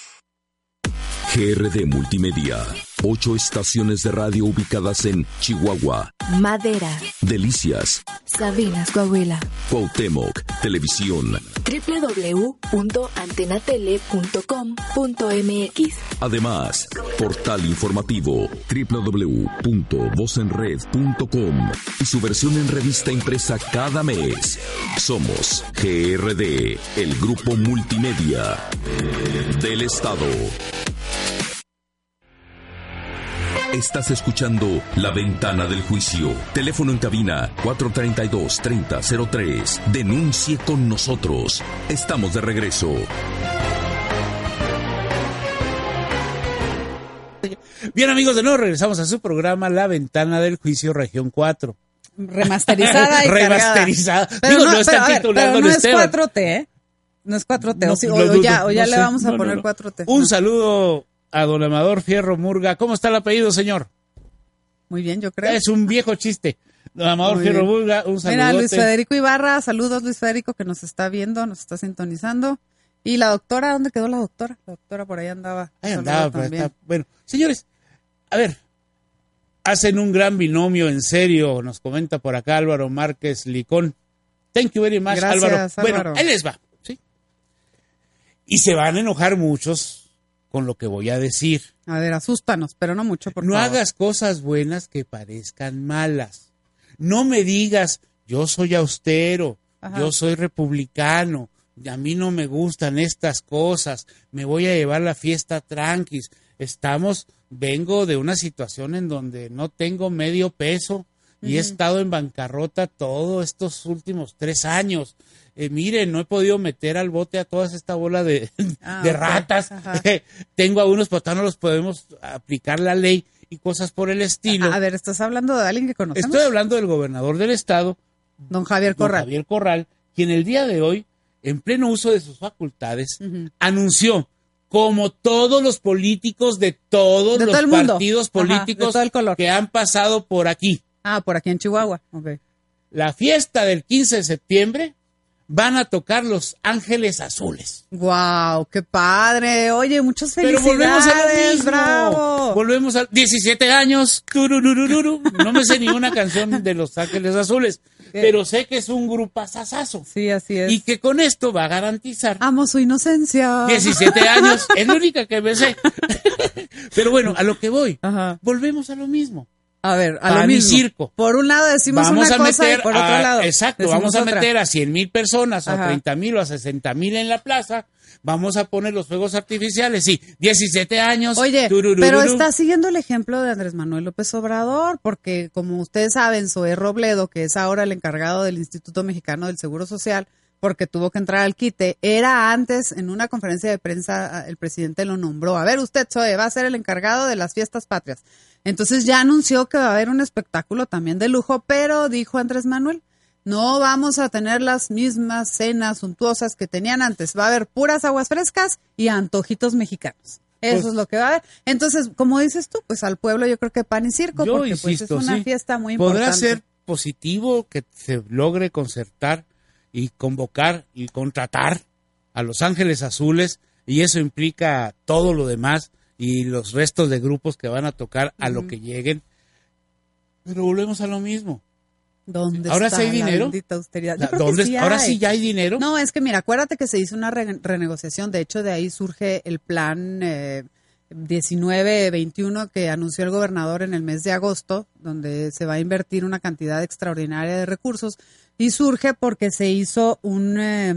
GRD Multimedia. Ocho estaciones de radio ubicadas en Chihuahua, Madera, Delicias, Sabinas, Coahuila. Cuauhtémoc, Televisión. www.antenatele.com.mx. Además, portal informativo www.vozenred.com y su versión en revista impresa cada mes. Somos GRD, el grupo multimedia del Estado. Estás escuchando La Ventana del Juicio. Teléfono en cabina 432-3003. Denuncie con nosotros. Estamos de regreso. Bien, amigos, de nuevo regresamos a su programa La Ventana del Juicio, Región 4. Remasterizada y Remasterizada. Pero Digo, no, no titulando pero no es Esteban. 4T, ¿eh? No es 4T. No, o, sí, lo o- o dudo, ya, o ya no le sé. vamos a No, poner no, no. 4T. Un No. saludo a don Amador Fierro Murga. ¿Cómo está el apellido, señor? Muy bien, yo creo. Es un viejo chiste. Don Amador Muy Fierro bien. Murga, un saludo. Mira, Luis Federico Ibarra, saludos Luis Federico que nos está viendo, nos está sintonizando. Y la doctora, ¿dónde quedó la doctora? La doctora por ahí andaba. Ahí andaba, pues, también. está- Bueno, señores, a ver, hacen un gran binomio, en serio, nos comenta por acá Álvaro Márquez Licón. Thank you very much, Gracias, Álvaro. Bueno, Álvaro. ahí les va. Y se van a enojar muchos con lo que voy a decir. A ver, asústanos, pero no mucho, por no favor. hagas cosas buenas que parezcan malas. No me digas, yo soy austero, Ajá. yo soy republicano, a mí no me gustan estas cosas, me voy a llevar la fiesta tranquis. Estamos, vengo de una situación en donde no tengo medio peso y he estado en bancarrota todos estos últimos tres años. Eh, miren, no he podido meter al bote a toda esta bola de, Ah, de ratas. Tengo a unos, pero no los podemos aplicar la ley y cosas por el estilo. A ver, estás hablando de alguien que conocemos. Estoy hablando del gobernador del estado, Don Javier don Corral. Javier Corral, quien el día de hoy, en pleno uso de sus facultades, anunció como todos los políticos de todos De los todo partidos Ajá, políticos todo que han pasado por aquí. Ah, por aquí en Chihuahua. Ok. La fiesta del 15 de septiembre van a tocar Los Ángeles Azules. Wow, qué padre. Oye, muchas Pero felicidades. volvemos a lo mismo. Bravo. Volvemos a 17 años. No me sé ni una canción de Los Ángeles Azules, pero sé que es un grupo asasazo. Sí, así es. Y que con esto va a garantizar Amo su inocencia. 17 años. Es la única que me sé. Pero bueno, a lo que voy. Volvemos a lo mismo. A ver, a lo y mismo. circo. Por un lado decimos vamos una a cosa meter y por otro a- lado. exacto, vamos a otra. meter a 100 mil personas, a Ajá. 30 mil o a 60 mil en la plaza. Vamos a poner los fuegos artificiales, sí, 17 años. Oye, pero está siguiendo el ejemplo de Andrés Manuel López Obrador, porque como ustedes saben, Zoé Robledo, que es ahora el encargado del Instituto Mexicano del Seguro Social, porque tuvo que entrar al quite, era antes, en una conferencia de prensa, el presidente lo nombró. A ver, usted, Zoé, va a ser el encargado de las fiestas patrias. Entonces ya anunció que va a haber un espectáculo también de lujo, pero dijo Andrés Manuel, no vamos a tener las mismas cenas suntuosas que tenían antes. Va a haber puras aguas frescas y antojitos mexicanos. Eso Pues- es lo que va a haber. Entonces, como dices tú, pues al pueblo yo creo que pan y circo, Yo porque pues insisto, es una sí. fiesta muy importante. Podrá ser positivo que se logre concertar y convocar y contratar a Los Ángeles Azules y eso implica todo lo demás y los restos de grupos que van a tocar a lo que lleguen. Pero volvemos a lo mismo. ¿Dónde ¿Ahora está sí hay dinero? austeridad? Yo que ¿dónde sí? ¿Ahora hay. sí ya hay dinero? No, es que mira, acuérdate que se hizo una re- renegociación. De hecho, de ahí surge el plan eh, 19-21 que anunció el gobernador en el mes de agosto, donde se va a invertir una cantidad extraordinaria de recursos. Y surge porque se hizo un, eh,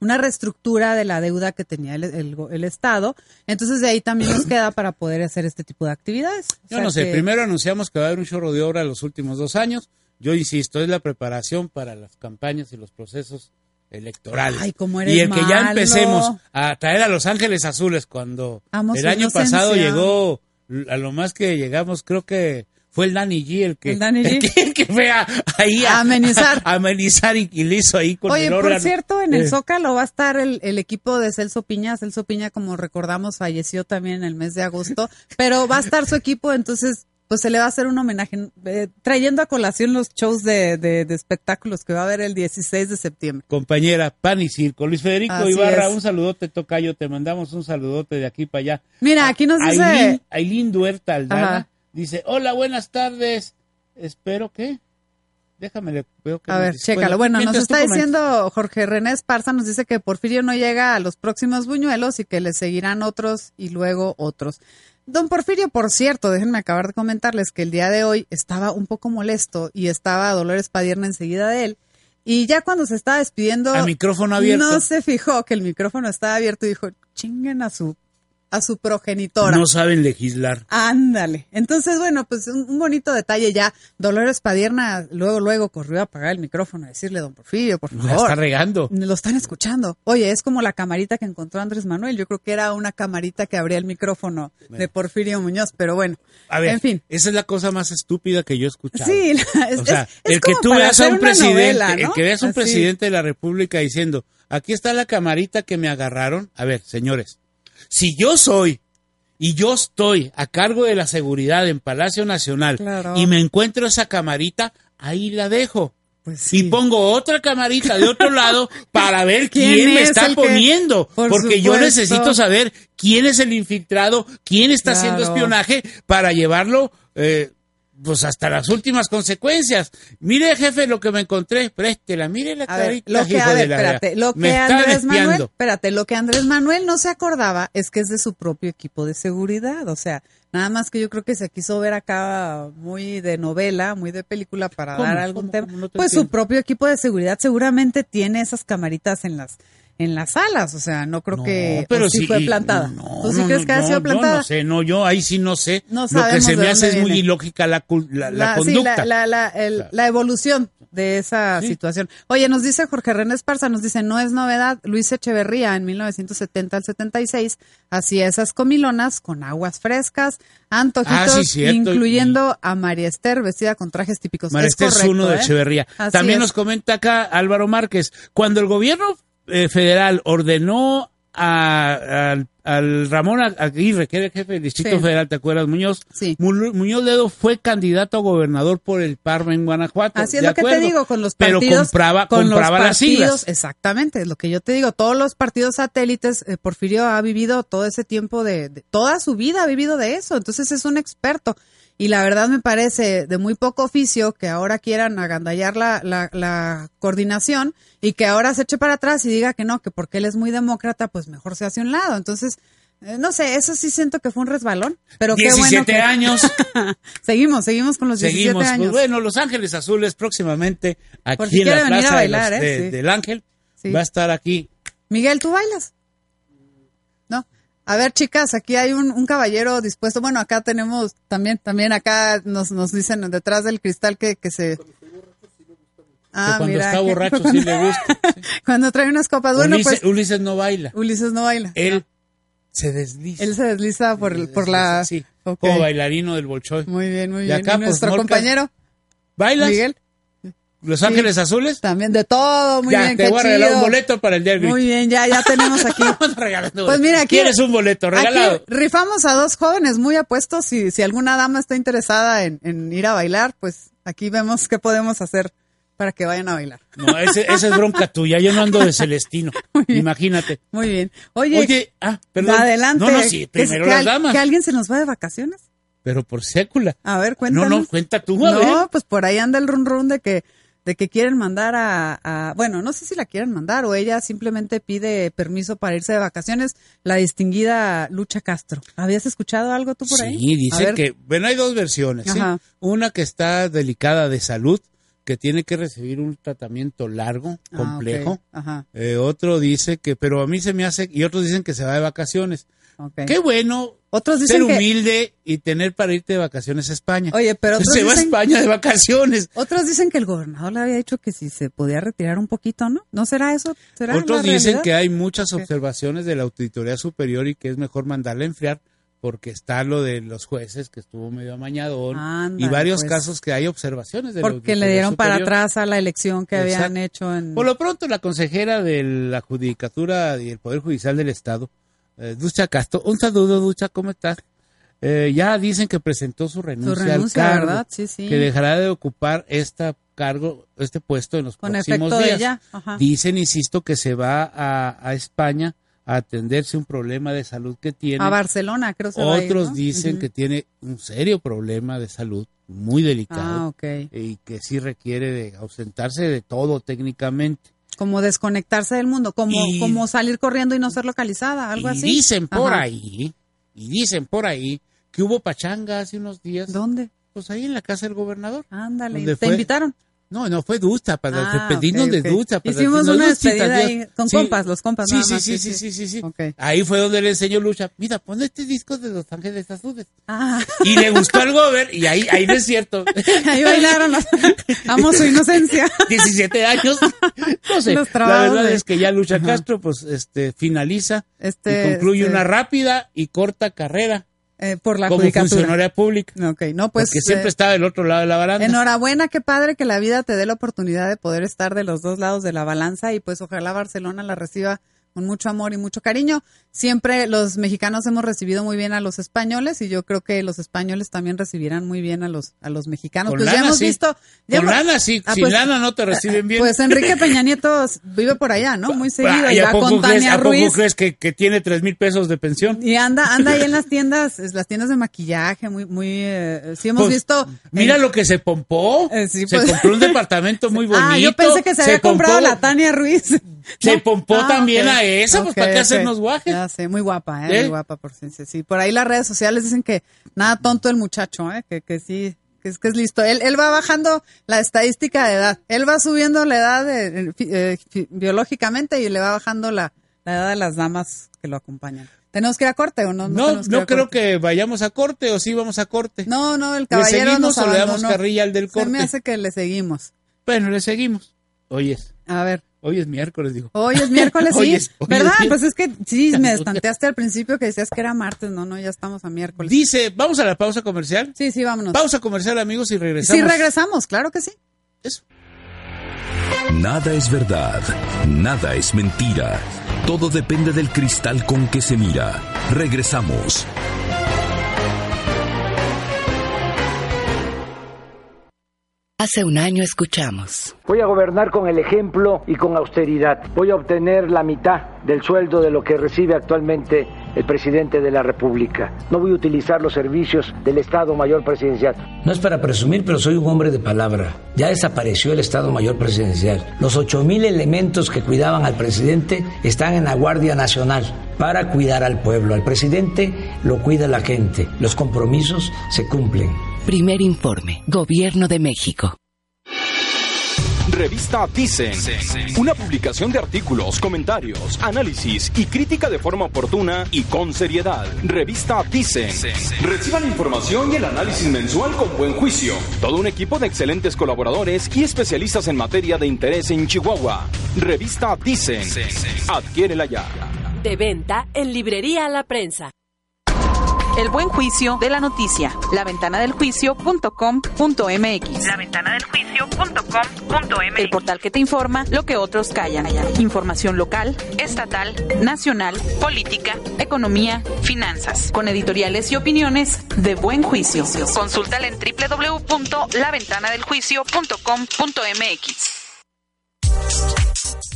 una reestructura de la deuda que tenía el, el el Estado. Entonces, de ahí también nos queda para poder hacer este tipo de actividades. O Yo no sé, que- primero anunciamos que va a haber un chorro de obra los últimos dos años. Yo insisto, es la preparación para las campañas y los procesos electorales. Ay, cómo eres y el que ya empecemos a traer a Los Ángeles Azules cuando Amo el año inocencia. pasado llegó, a lo más que llegamos, creo que fue el Danny G el que, El Danny G. el que, el que fue a, ahí a, A amenizar. a amenizar y, y le hizo ahí con Oye, el por órgano. cierto, en el Eh, Zócalo va a estar el, el equipo de Celso Piña. Celso Piña, como recordamos, falleció también en el mes de agosto, pero va a estar su equipo, entonces pues se le va a hacer un homenaje, eh, trayendo a colación los shows de, de- de espectáculos que va a haber el 16 de septiembre. compañera Pan y Circo. Luis Federico Así Ibarra, es. un saludote, Tocayo, te mandamos un saludote de aquí para allá. Mira, aquí nos dice... Ailín, Ailín Duerta Aldana Ajá. Dice, hola, buenas tardes. Espero que... Déjame, le veo que A ver, chécalo. Bueno, nos mientras está diciendo Jorge René Esparza, nos dice que Porfirio no llega a los próximos buñuelos y que le seguirán otros y luego otros. Don Porfirio, por cierto, déjenme acabar de comentarles que el día de hoy estaba un poco molesto y estaba Dolores Padierna enseguida de él. Y ya cuando se estaba despidiendo, A micrófono abierto. no se fijó que el micrófono estaba abierto y dijo, chinguen a su, a su progenitora. No saben legislar. Ándale. Entonces, bueno, pues un, un bonito detalle ya. Dolores Padierna luego, luego corrió a apagar el micrófono y decirle, don Porfirio, por La favor. está regando. Lo están escuchando. Oye, es como la camarita que encontró Andrés Manuel. Yo creo que era una camarita que abría el micrófono de Porfirio Muñoz, pero bueno. A ver, en fin. esa es la cosa más estúpida que yo he escuchado. Sí, es, o sea, es- es el que tú veas a un presidente, novela, el que veas un Así. presidente de la República diciendo, aquí está la camarita que me agarraron. A ver, señores, si yo soy y yo estoy a cargo de la seguridad en Palacio Nacional Claro. y me encuentro esa camarita, ahí la dejo. Pues Y pongo otra camarita de otro lado para ver ¿Quién quién, me es está que- poniendo. Por porque yo necesito saber quién es el infiltrado, quién está haciendo espionaje para llevarlo eh, pues hasta las últimas consecuencias. Mire, jefe, lo que me encontré. Préstela, mire la A ver, carita, lo que, a ver, espérate, lo que Andrés Manuel, espérate, lo que Andrés Manuel no se acordaba es que es de su propio equipo de seguridad, o sea, nada más que yo creo que se quiso ver acá muy de novela, muy de película para dar algún ¿Cómo? tema. ¿Cómo? No te pues su propio equipo de seguridad seguramente tiene esas camaritas en las en las salas, o sea, no creo que pero sí sí, fue plantada. No, ¿Tú sí no, crees no, que ha no, sido yo plantada? no sé, no, yo ahí sí no sé. No lo que se me hace es muy ilógica la, cul- la, la sí, conducta. la, la, la, el- la evolución. de esa situación. Oye, nos dice Jorge René Esparza, nos dice, no es novedad, Luis Echeverría en 1970 al 76 hacía esas comilonas con aguas fresas, antojitos, Ah, sí, incluyendo a María Esther vestida con trajes típicos. María Es Esther correcto, Zuno de ¿eh? Echeverría. Así También es. nos comenta acá Álvaro Márquez. Cuando el gobierno eh, federal ordenó a- al, al Ramón Aguirre, que era el jefe del Distrito Sí. Federal, ¿te acuerdas, Muñoz? Mu- Muñoz Ledo fue candidato a gobernador por el Parma en Guanajuato. Así es ¿de lo que te digo con los Pero partidos. compraba, con los compraba las siglas. Exactamente, es lo que yo te digo. Todos los partidos satélites, eh, Porfirio ha vivido todo ese tiempo de, de- toda su vida ha vivido de eso. Entonces es un experto. Y la verdad me parece de muy poco oficio que ahora quieran agandallar la, la, la coordinación y que ahora se eche para atrás y diga que no, que porque él es muy demócrata, pues mejor se hace a un lado. Entonces, eh, no sé, eso sí siento que fue un resbalón. Pero qué bueno 17 que- años. seguimos, seguimos con los 17 Seguimos. años. Pues bueno, Los Ángeles Azules próximamente aquí si en la plaza de los- ¿eh? de- Sí. del Ángel. Sí. Va a estar aquí. Miguel, ¿tú bailas? A ver, chicas, aquí hay un, un caballero dispuesto. Bueno, acá tenemos también, también acá nos, nos dicen detrás del cristal que, que se... Ah, que cuando mira, está que- borracho sí cuando- le gusta. Cuando trae unas copas. Bueno, Ulises, pues Ulises no baila. Ulises no baila. Él se desliza. Él se desliza por, el- por la... Sí, Ok. como bailarino del Bolshoi. Muy bien, muy Y bien. acá, ¿Y pues, nuestro compañero, ¿Bailas? Miguel. ¿Los Sí. Ángeles Azules? También de todo, muy ya, bien, te voy a regalar un boleto para el día del. Muy bien, ya, ya tenemos aquí. Regalando Pues mira, aquí ¿Quieres un boleto regalado? Aquí rifamos a dos jóvenes muy apuestos. Si, si alguna dama está interesada en, en ir a bailar, pues aquí vemos qué podemos hacer para que vayan a bailar. No, ese- esa es bronca tuya. Yo no ando de Celestino. Imagínate. Muy bien. Oye, Oye, ah, perdón. adelante. No, no, sí, primero que, las damas. que alguien se nos va de vacaciones. Pero por sécula. A ver, No, cuéntanos. no, cuenta tú, a No, ver. pues por ahí anda el run run de que de que quieren mandar a, a- bueno, no sé si la quieren mandar o ella simplemente pide permiso para irse de vacaciones, la distinguida Lucha Castro. ¿Habías escuchado algo tú por ahí? Sí, dice que, bueno, hay dos versiones. Una que está delicada de salud, que tiene que recibir un tratamiento largo, Ah, complejo. Ajá. Eh, otro dice que, pero a mí se me hace, y otros dicen que se va de vacaciones. Ok. Qué bueno Otros ser dicen que- humilde y tener para irte de vacaciones a España. Oye, pero otros se va a dicen- España de vacaciones. Otros dicen que el gobernador le había dicho que si se podía retirar un poquito, ¿no? ¿No será eso? ¿Será Otros dicen realidad? que hay muchas observaciones de la Auditoría Superior y que es mejor mandarla a enfriar porque está lo de los jueces que estuvo medio amañadón y varios pues. casos que hay observaciones de Porque le dieron para atrás a la elección que habían hecho en... Por lo pronto, la consejera de la Judicatura y el Poder Judicial del Estado, eh, Ducha Castro, un saludo, Ducha, ¿cómo estás? Eh, ya dicen que presentó su renuncia, renuncia, al cargo, ¿verdad? Sí, sí. que dejará de ocupar este cargo, este puesto en los Con próximos días. Dicen, insisto, que se va a, a España a atenderse un problema de salud que tiene. A Barcelona, creo que se va a ir, Otros ¿no? dicen que tiene un serio problema de salud, muy delicado, Ah, y que sí requiere de ausentarse de todo técnicamente. Como desconectarse del mundo, como, Y- como salir corriendo y no ser localizada, algo y así. dicen por Ajá. ahí, y dicen por ahí, que hubo pachanga hace unos días. ¿Dónde? Pues ahí en la casa del gobernador. Ándale, ¿Dónde ¿te fue? invitaron? No, no fue ducha, para Ah, despedirnos ok, de ok. ducha. para Hicimos una "Duchita, despedida adiós". ahí con compas, los compas Sí, nada sí, más, sí, sí, sí, sí. Ahí fue donde le enseñó Lucha, mira, pon este disco de Los Ángeles Azules. Ah. Y le gustó al gober, y ahí, ahí no es cierto. Ahí bailaron. los- Amo su inocencia. 17 años. No sé. Los La verdad de- es que ya Lucha Ajá. Castro, pues, este, finaliza Este, y concluye este- una rápida y corta carrera Eh, por la como judicatura. funcionaria pública. Ok, no, pues. porque siempre eh, estaba del otro lado de la baranda. Enhorabuena, qué padre que la vida te dé la oportunidad de poder estar de los dos lados de la balanza y pues ojalá Barcelona la reciba con mucho amor y mucho cariño. Siempre los mexicanos hemos recibido muy bien a los españoles y yo creo que los españoles también recibirán muy bien a los a los mexicanos. Con pues ya hemos sí. visto. ya Con hemos- lana, sí. Ah, Sin pues, lana no te reciben bien. Pues Enrique Peña Nieto vive por allá, ¿no? Muy seguido. ¿Y ya a poco, con crees, Tania a poco Ruiz. crees que, que tiene tres mil pesos de pensión? Y anda, anda ahí en las tiendas, las tiendas de maquillaje, muy, muy, eh, sí hemos Pues, visto. Mira en- lo que se pompó. sí, se pues. compró un departamento muy bonito. Ah, yo pensé que se había comprado la Tania Ruiz. Se No. pompó Ah, también a esa, pues ¿para qué ok. hacernos guajes? Ya sé, muy guapa, ¿eh? ¿Eh? Muy guapa, por sí, sí. Por ahí las redes sociales dicen que nada tonto el muchacho, ¿eh? Que, que sí, que es, que es listo. Él, él va bajando la estadística de edad. Él va subiendo la edad de- eh, biológicamente y le va bajando la, la edad de las damas que lo acompañan. ¿Tenemos que ir a corte o no? No, no creo corte? que vayamos a corte o sí vamos a corte. No, no, el ¿Le caballero seguimos nos o le damos carrilla al del Se me corte? hace que le seguimos. Bueno, le seguimos. Hoy es. A ver. Hoy es miércoles, digo. Hoy es miércoles, Hoy sí. es- hoy ¿Verdad? es Pues es que sí, me estanteaste al principio que decías que era martes. No, no, ya estamos a miércoles. Dice, vamos a la pausa comercial. Sí, sí, vámonos. Pausa comercial, amigos, y regresamos. Sí, regresamos, claro que sí. Nada es verdad, nada es mentira. Todo depende del cristal con que se mira. Regresamos. Hace un año escuchamos. Voy a gobernar con el ejemplo y con austeridad. Voy a obtener la mitad del sueldo de lo que recibe actualmente el presidente de la República. No voy a utilizar los servicios del Estado Mayor Presidencial. No es para presumir, pero soy un hombre de palabra. Ya desapareció el Estado Mayor Presidencial. Los 8.000 elementos que cuidaban al presidente están en la Guardia Nacional para cuidar al pueblo. Al presidente lo cuida la gente. Los compromisos se cumplen. Primer informe. Gobierno de México. Revista Dicen, una publicación de artículos, comentarios, análisis y crítica de forma oportuna y con seriedad. Revista Dicen. Reciban información y el análisis mensual con buen juicio. Todo un equipo de excelentes colaboradores y especialistas en materia de interés en Chihuahua. Revista Dicen. Adquiérela ya. De venta en Librería La Prensa. El buen juicio de la noticia. laventanadeljuicio.com.mx. laventanadeljuicio.com.mx. El portal que te informa lo que otros callan. Información local, estatal, nacional, política, economía, finanzas. Con editoriales y opiniones de buen juicio. Consúltala en www.laventanadeljuicio.com.mx.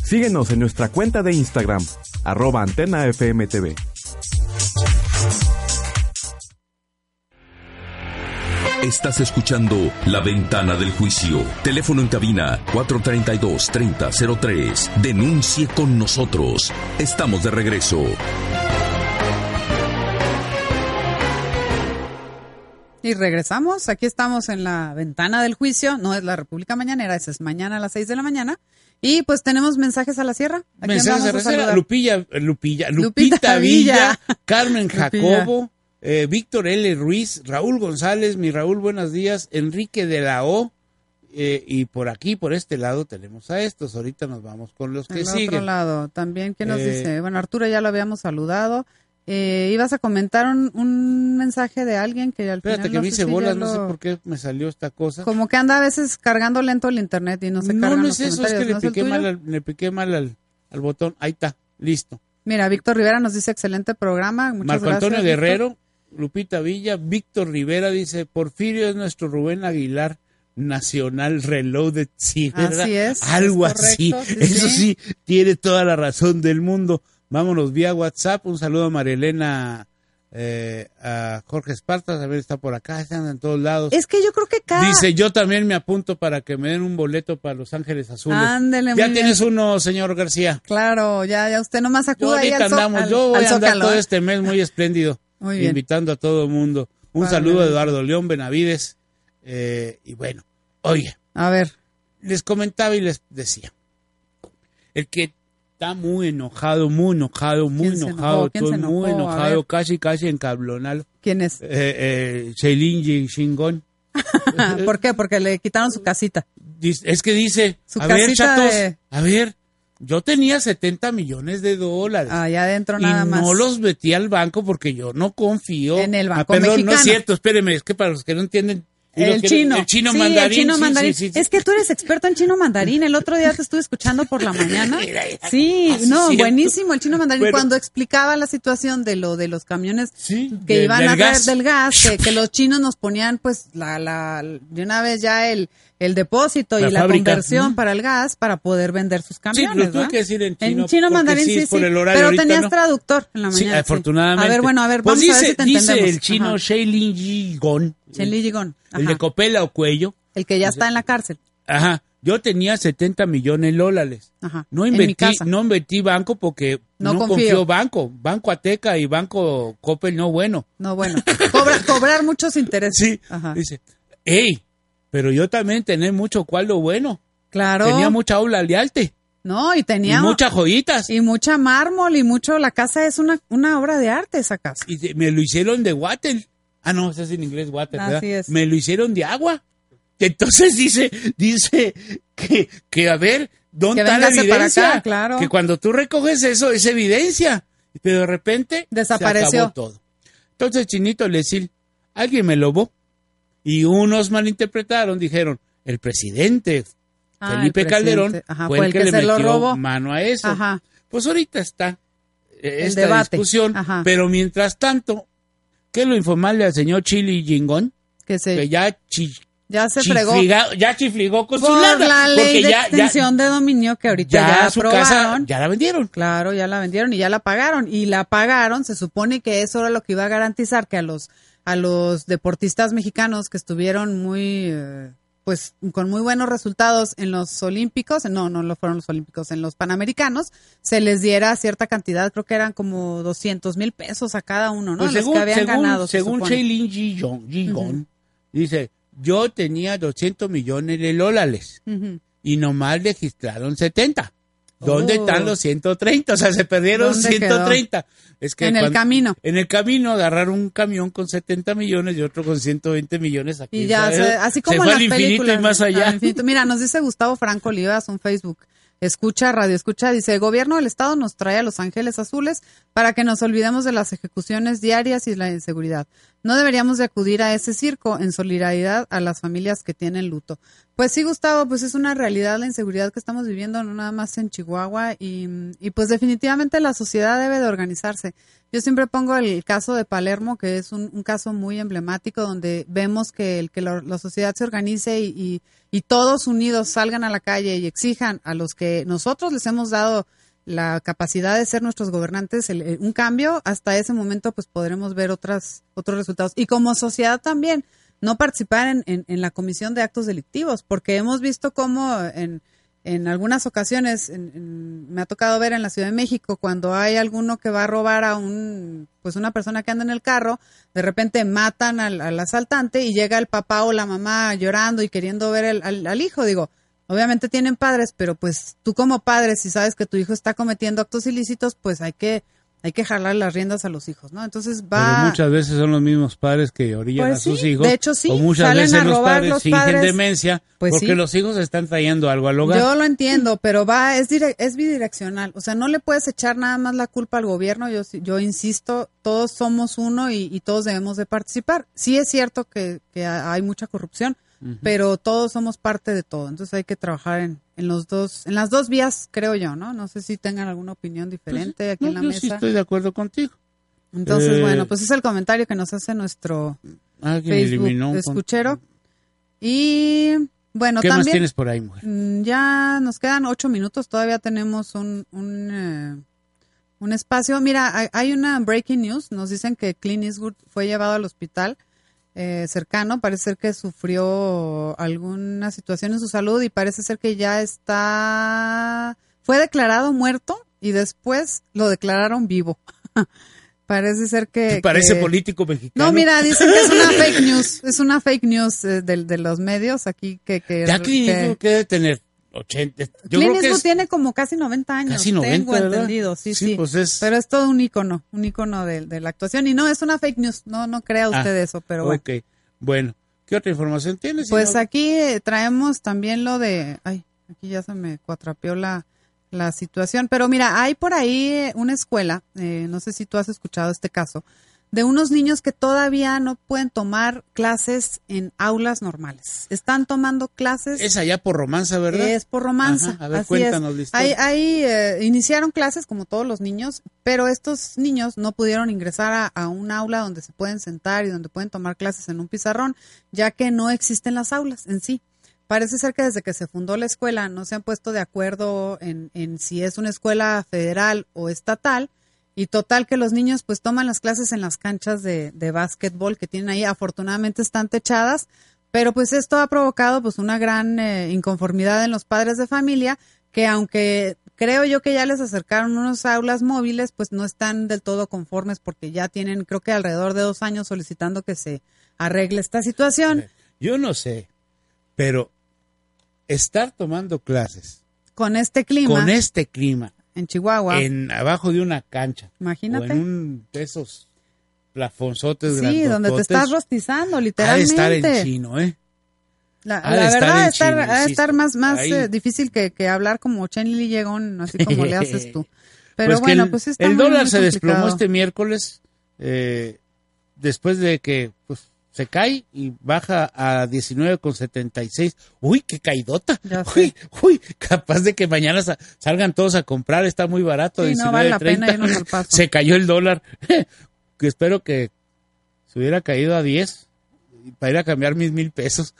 Síguenos en nuestra cuenta de Instagram, arroba Antena FM Estás escuchando La Ventana del Juicio. Teléfono en cabina 432-3003. Denuncie con nosotros. Estamos de regreso. Y regresamos. Aquí estamos en la ventana del juicio. No es la República Mañanera, esa es mañana a las 6 de la mañana. Y pues tenemos mensajes a la sierra. ¿A quién Mensajes a reserva. saludar? Lupilla, Lupilla, Lupita Lupita, Villa, Villa. Carmen Lupilla. Jacobo, eh, Víctor L. Ruiz, Raúl González, mi Raúl, buenos días, Enrique de la O. eh, y por aquí, por este lado, tenemos a estos. Ahorita nos vamos con los que otro siguen. lado, también, ¿quién nos Eh, dice? Bueno, Arturo ya lo habíamos saludado. Eh, ibas a comentar un, un mensaje de alguien que al Espérate final que no me hice si bolas, no sé por qué me salió esta cosa. Como que anda a veces cargando lento el internet y no se No, cargan no los es eso, es que le ¿No es piqué mal, al, le piqué mal al, al botón. Ahí está, listo. Mira, Víctor Rivera nos dice excelente programa. Muchas Marco gracias. Antonio Víctor. Lupita Villa, Víctor Rivera dice, Porfirio es nuestro Rubén Aguilar Nacional Reloaded. Sí, ¿verdad? Así es, Algo es correcto, así. sí, Eso sí. sí, tiene toda la razón del mundo. Vámonos vía WhatsApp. Un saludo a Marielena, eh, a Jorge Espartas, a ver, está por acá, están en todos lados. Es que yo creo que cada... Dice, yo también me apunto para que me den un boleto para Los Ángeles Azules. Ándele, ya tienes uno, señor García. Claro, ya, ya usted nomás Yo acuda ahí ahorita al, zo- andamos, al- yo voy al a andar todo ¿eh? este mes muy espléndido, Muy bien. invitando a todo el mundo. Un Vale. saludo a Eduardo León Benavides. eh, y bueno, oye, A ver, les comentaba y les decía, el que está muy enojado, muy enojado, muy ¿Quién se enojado, muy enojó? A enojado, casi, casi encablonado. ¿quién es? Eh, eh, Shailin Shingón. ¿Por qué? Porque le quitaron su casita. Es que dice, Su a ver, casita chatos, de- a ver, yo tenía 70 millones de dólares. Allá adentro y nada más. no los metí al banco porque yo no confío. En el Ah, banco perdón, no mexicano. es cierto, espéreme, es que para los que no entienden. y El chino. El chino Sí, mandarín. el chino sí, mandarín. sí. Es que tú eres experto en chino mandarín. El otro día te estuve escuchando por la mañana. Sí, Ah, sí, no, buenísimo el chino mandarín. Bueno. Cuando explicaba la situación de lo de los camiones que de- iban a traer gas. del gas, que, que los chinos nos ponían pues la, la, de una vez ya el, el depósito La y la fábrica. conversión Ujú. para el gas para poder vender sus Sí, camiones. lo tuve que decir en chino. En chino mandarín, sí, sí. por el horario Pero ahorita, tenías ¿no? traductor en la Sí, mañana. sí. afortunadamente. A ver, bueno, a ver, Pues vamos a ver dice, si te dice entendemos. el chino Ajá. Shailin Jigón, Shenli Yigón. el de Copela o Cuello. El que ya está en la cárcel. Ajá, yo tenía 70 millones de dólares. Ajá. No En mi invertí, casa. no invertí banco porque No no, confío. confío banco. Banco Ateca y Banco Coppel no bueno. No, bueno. Cobra- cobrar muchos intereses. Sí. Ajá. Dice, hey, pero yo también tenía mucho cuadro bueno. Claro. Tenía mucha aula de arte. No, y tenía. Y muchas joyitas. Y mucha mármol y mucho. La casa es una, una obra de arte, esa casa. Y me lo hicieron de water. Ah, no, es en inglés water, ¿verdad? Así es. Me lo hicieron de agua. Entonces dice, dice que, que a ver, ¿dónde está la para evidencia? acá, claro. Que cuando tú recoges eso, es evidencia. Pero de repente Desapareció. se acabó todo. Entonces, Chinito le decía, alguien me lobó. Y unos malinterpretaron, dijeron, el presidente Ah, el Felipe presidente. Calderón Ajá, fue el que, le se lo metió robó. mano a eso. Ajá. Pues ahorita está eh, El esta debate. discusión, Ajá. pero mientras tanto, ¿qué lo informarle al señor Chili Gingón? Que se Que ya chi- ya se fregó ya chifligó con su por lana, la ley porque de ya, ya, extensión de dominio que ahorita ya ya, su casa aprobaron. ya la vendieron. Claro, ya la vendieron y ya la pagaron. Y la pagaron, se supone que eso era lo que iba a garantizar que a los, a los deportistas mexicanos que estuvieron muy, eh, pues, con muy buenos resultados en los Olímpicos, no, no lo fueron los Olímpicos, en los Panamericanos, se les diera cierta cantidad, creo que eran como 200 mil pesos a cada uno, ¿no? Pues los según, que habían según, ganado. se según Gingón, Gingón, dice, yo tenía 200 millones de dólares y nomás registraron 70. ¿Dónde Oh. están los 130? O sea, se perdieron ¿Dónde 130. Es que En el camino. En el camino agarraron un camión con 70 millones y otro con 120 millones aquí. Y ya, se- así Se como fue en al infinito y más allá. Mira, nos dice Gustavo Franco Olivas, un Facebook. Escucha, radio escucha, dice, el gobierno del estado nos trae a Los Ángeles Azules para que nos olvidemos de las ejecuciones diarias y la inseguridad. No deberíamos de acudir a ese circo en solidaridad a las familias que tienen luto. Pues sí, Gustavo, pues es una realidad la inseguridad que estamos viviendo, no nada más en Chihuahua, y, y pues definitivamente la sociedad debe de organizarse. Yo siempre pongo el caso de Palermo, que es un, caso muy emblemático, donde vemos que, el, que la, la sociedad se organice y, y, y todos unidos salgan a la calle y exijan a los que nosotros les hemos dado la capacidad de ser nuestros gobernantes el- el- un cambio, hasta ese momento pues podremos ver otras, otros resultados. Y como sociedad también, no participar en, en, en la comisión de actos delictivos, porque hemos visto cómo en, en algunas ocasiones, me ha tocado ver en la Ciudad de México, cuando hay alguno que va a robar a un, pues una persona que anda en el carro, de repente matan al, al asaltante y llega el papá o la mamá llorando y queriendo ver al, al hijo. Digo, obviamente tienen padres, pero pues tú como padre, si sabes que tu hijo está cometiendo actos ilícitos, pues hay que, hay que jalar las riendas a los hijos, ¿no? Entonces Pero va... muchas veces son los mismos padres que orillan Pues a sus sí, hijos. de hecho sí, O muchas salen veces a los robar padres los fingen padres. demencia Pues porque sí. los hijos están trayendo algo al hogar. Yo lo entiendo, pero va, es, dire- es bidireccional. O sea, no le puedes echar nada más la culpa al gobierno. Yo, yo insisto, todos somos uno y, y todos debemos de participar. Sí es cierto que, que ha- hay mucha corrupción, Pero todos somos parte de todo. Entonces hay que trabajar en, en los dos, en las dos vías, creo yo, ¿no? No sé si tengan alguna opinión diferente aquí No, en la yo mesa. sí estoy de acuerdo contigo. Entonces, Eh, bueno, pues es el comentario que nos hace nuestro Facebook escuchero. Y bueno, ¿Qué más también tienes por ahí, mujer? mm, ya nos quedan ocho minutos, todavía tenemos un, un, eh, un espacio. Mira, hay, hay una breaking news, nos dicen que Clint Eastwood fue llevado al hospital eh, cercano, parece ser que sufrió alguna situación en su salud y parece ser que ya está, fue declarado muerto y después lo declararon vivo. parece ser que... Parece que- político mexicano. no, mira, dicen que es una fake news, es una fake news eh, de, de los medios aquí que... que Ya que- Eastwood que debe tener 80. Yo Clint creo que Eastwood es tiene como casi 90 años, casi 90, tengo ¿verdad? entendido, sí, sí. pues es... Pero es todo un icono, un icono de, de la actuación. Y no, es una fake news, no no crea Ah, usted eso, pero bueno. Ok, bueno. ¿Qué otra información tienes? Pues aquí eh, traemos también lo de... Ay, aquí ya se me cuatrapeó la, la situación. Pero mira, hay por ahí eh, una escuela, eh, no sé si tú has escuchado este caso, de unos niños que todavía no pueden tomar clases en aulas normales. Están tomando clases... Es allá por romanza, ¿verdad? Es por romanza. Ajá, a ver, así cuéntanos es. Ahí, ahí, eh, iniciaron clases como todos los niños, pero estos niños no pudieron ingresar a, a un aula donde se pueden sentar y donde pueden tomar clases en un pizarrón, ya que no existen las aulas en sí. Parece ser que desde que se fundó la escuela no se han puesto de acuerdo en, en si es una escuela federal o estatal. Y total que los niños pues toman las clases en las canchas de, de básquetbol que tienen ahí. Afortunadamente están techadas, pero pues esto ha provocado pues una gran eh, inconformidad en los padres de familia que aunque creo yo que ya les acercaron unos aulas móviles, pues no están del todo conformes porque ya tienen creo que alrededor de dos años solicitando que se arregle esta situación. Yo no sé, pero estar tomando clases Con este clima con este clima en Chihuahua, en abajo de una cancha imagínate. o en un de esos plafonzotes Sí, donde te estás rostizando, ha de literalmente. estar en chino, ¿eh? La, de la verdad, estar, China, ha de estar más, más eh, difícil que, que hablar como Chen Li Yegon, así como le haces tú. Pero Pues bueno, el, pues está el muy, dólar muy se desplomó este miércoles eh, después de que pues se cae y baja a 19,76. Uy, qué caidota. Uy, uy, capaz de que mañana sa- salgan todos a comprar, está muy barato. Sí, no vale la pena 19.30. irnos al paso. Se cayó el dólar. que espero que se hubiera caído a 10 para ir a cambiar mis mil pesos.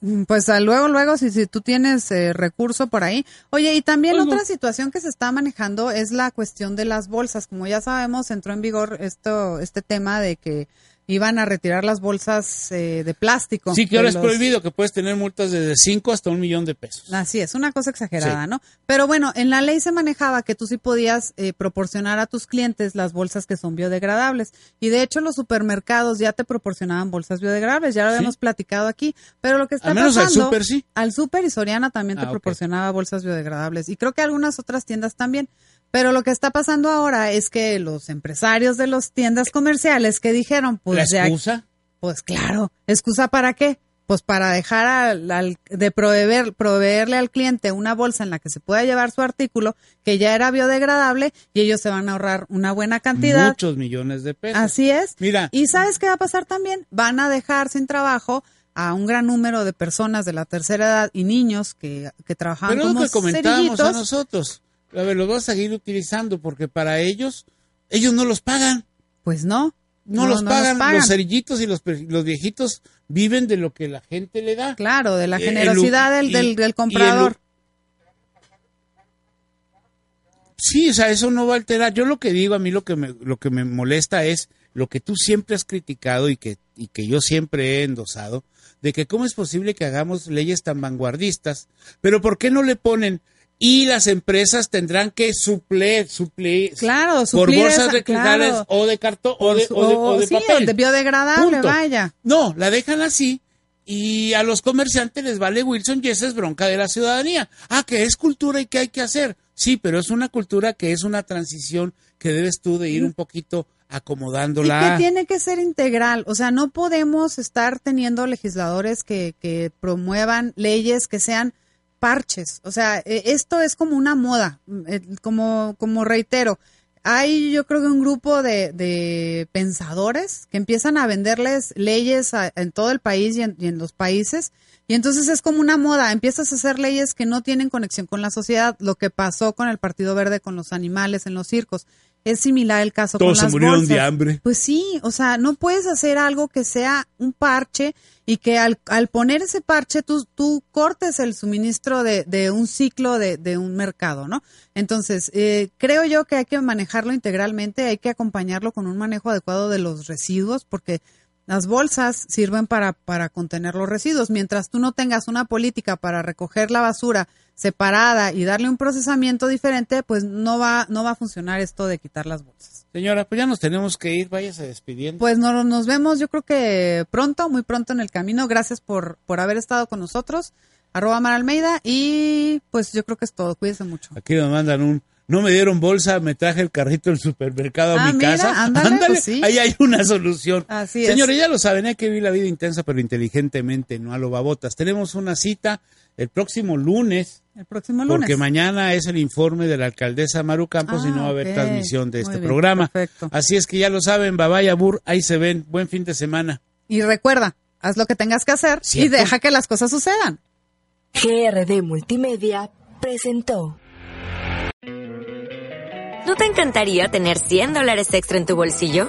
Mm, Pues luego, luego, si, si tú tienes eh, recurso por ahí. Oye, y también Oigo. otra situación que se está manejando es la cuestión de las bolsas. Como ya sabemos, entró en vigor esto, este tema de que iban a retirar las bolsas eh, de plástico. Sí, que ahora es prohibido, que puedes tener multas desde 5 hasta un millón de pesos. Así es, una cosa exagerada, Sí. ¿no? Pero bueno, en la ley se manejaba que tú sí podías eh, proporcionar a tus clientes las bolsas que son biodegradables. Y de hecho los supermercados ya te proporcionaban bolsas biodegradables, ya lo Sí. habíamos platicado aquí. Pero lo que está Al menos al pasando... súper, sí. Al súper y Soriana también te Ah, proporcionaba bolsas biodegradables. Y creo que algunas otras tiendas también. Pero lo que está pasando ahora es que los empresarios de las tiendas comerciales que dijeron, pues ¿La excusa? pues claro, ¿excusa para qué? Pues para dejar al, al- de proveer, proveerle al cliente una bolsa en la que se pueda llevar su artículo, que ya era biodegradable, y ellos se van a ahorrar una buena cantidad. Muchos millones de pesos. Así es. Mira. ¿Y sabes qué va a pasar también? Van a dejar sin trabajo a un gran número de personas de la tercera edad y niños que, que trabajaban Pero como lo que comentábamos a nosotros. A ver, los vas a seguir utilizando porque para ellos, ellos no los pagan. Pues no. No, No, los, no los pagan. Los cerillitos y los, los viejitos viven de lo que la gente le da. Claro, de la Eh, el- generosidad del, y- del, el- comprador. Sí, o sea, eso no va a alterar. Yo lo que digo, a mí lo que me, lo que me molesta es lo que tú siempre has criticado y que, y que yo siempre he endosado, de que cómo es posible que hagamos leyes tan vanguardistas, pero ¿por qué no le ponen? Y las empresas tendrán que suplir, suplir Claro, por bolsas reciclables claro. o de cartón o de, o de- o de sí, papel. de biodegradable, Punto. vaya. No, la dejan así y a los comerciantes les vale Wilson y esa es bronca de la ciudadanía. Ah, que es cultura y que hay que hacer. Sí, pero es una cultura que es una transición que debes tú de ir un poquito Y acomodándola. que tiene que ser integral. O sea, no podemos estar teniendo legisladores que, que promuevan leyes que sean parches. O sea, eh, esto es como una moda. Eh, Como, como reitero, hay yo creo que un grupo de, de pensadores que empiezan a venderles leyes a- en todo el país y en, y en los países. Y entonces es como una moda, empiezas a hacer leyes que no tienen conexión con la sociedad, lo que pasó con el Partido Verde, con los animales en los circos. Es similar el caso Todos con se las murieron de bolsas. hambre. Pues sí, o sea, no puedes hacer algo que sea un parche y que al, al poner ese parche tú, tú cortes el suministro de, de un ciclo de, de un mercado, ¿no? Entonces, eh, creo yo que hay que manejarlo integralmente, hay que acompañarlo con un manejo adecuado de los residuos, porque las bolsas sirven para, para contener los residuos. Mientras tú no tengas una política para recoger la basura separada y darle un procesamiento diferente, pues no va, no va a funcionar esto de quitar las bolsas. Señora, pues ya nos tenemos que ir, váyase despidiendo. Pues no, nos vemos, yo creo que pronto, muy pronto en el camino. Gracias por, por haber estado con nosotros. Arroba Mar Almeida y pues yo creo que es todo. Cuídense mucho. Aquí nos mandan un, no me dieron bolsa, me traje el carrito del supermercado a Ah, mi mira, casa. ándale, pues sí. ahí hay una solución. Así es. Señores, ya lo saben, hay que vivir la vida intensa pero inteligentemente, no a lo babotas. Tenemos una cita el próximo lunes. El próximo lunes. Porque mañana es el informe de la alcaldesa Maru Campos y Ah, no va a haber ok. transmisión de este bien, programa. perfecto. Así es que ya lo saben, Babaya Bur, ahí se ven. Buen fin de semana. Y recuerda, haz lo que tengas que hacer y deja que las cosas sucedan. GRD Multimedia presentó. ¿No te encantaría tener 100 dólares extra en tu bolsillo?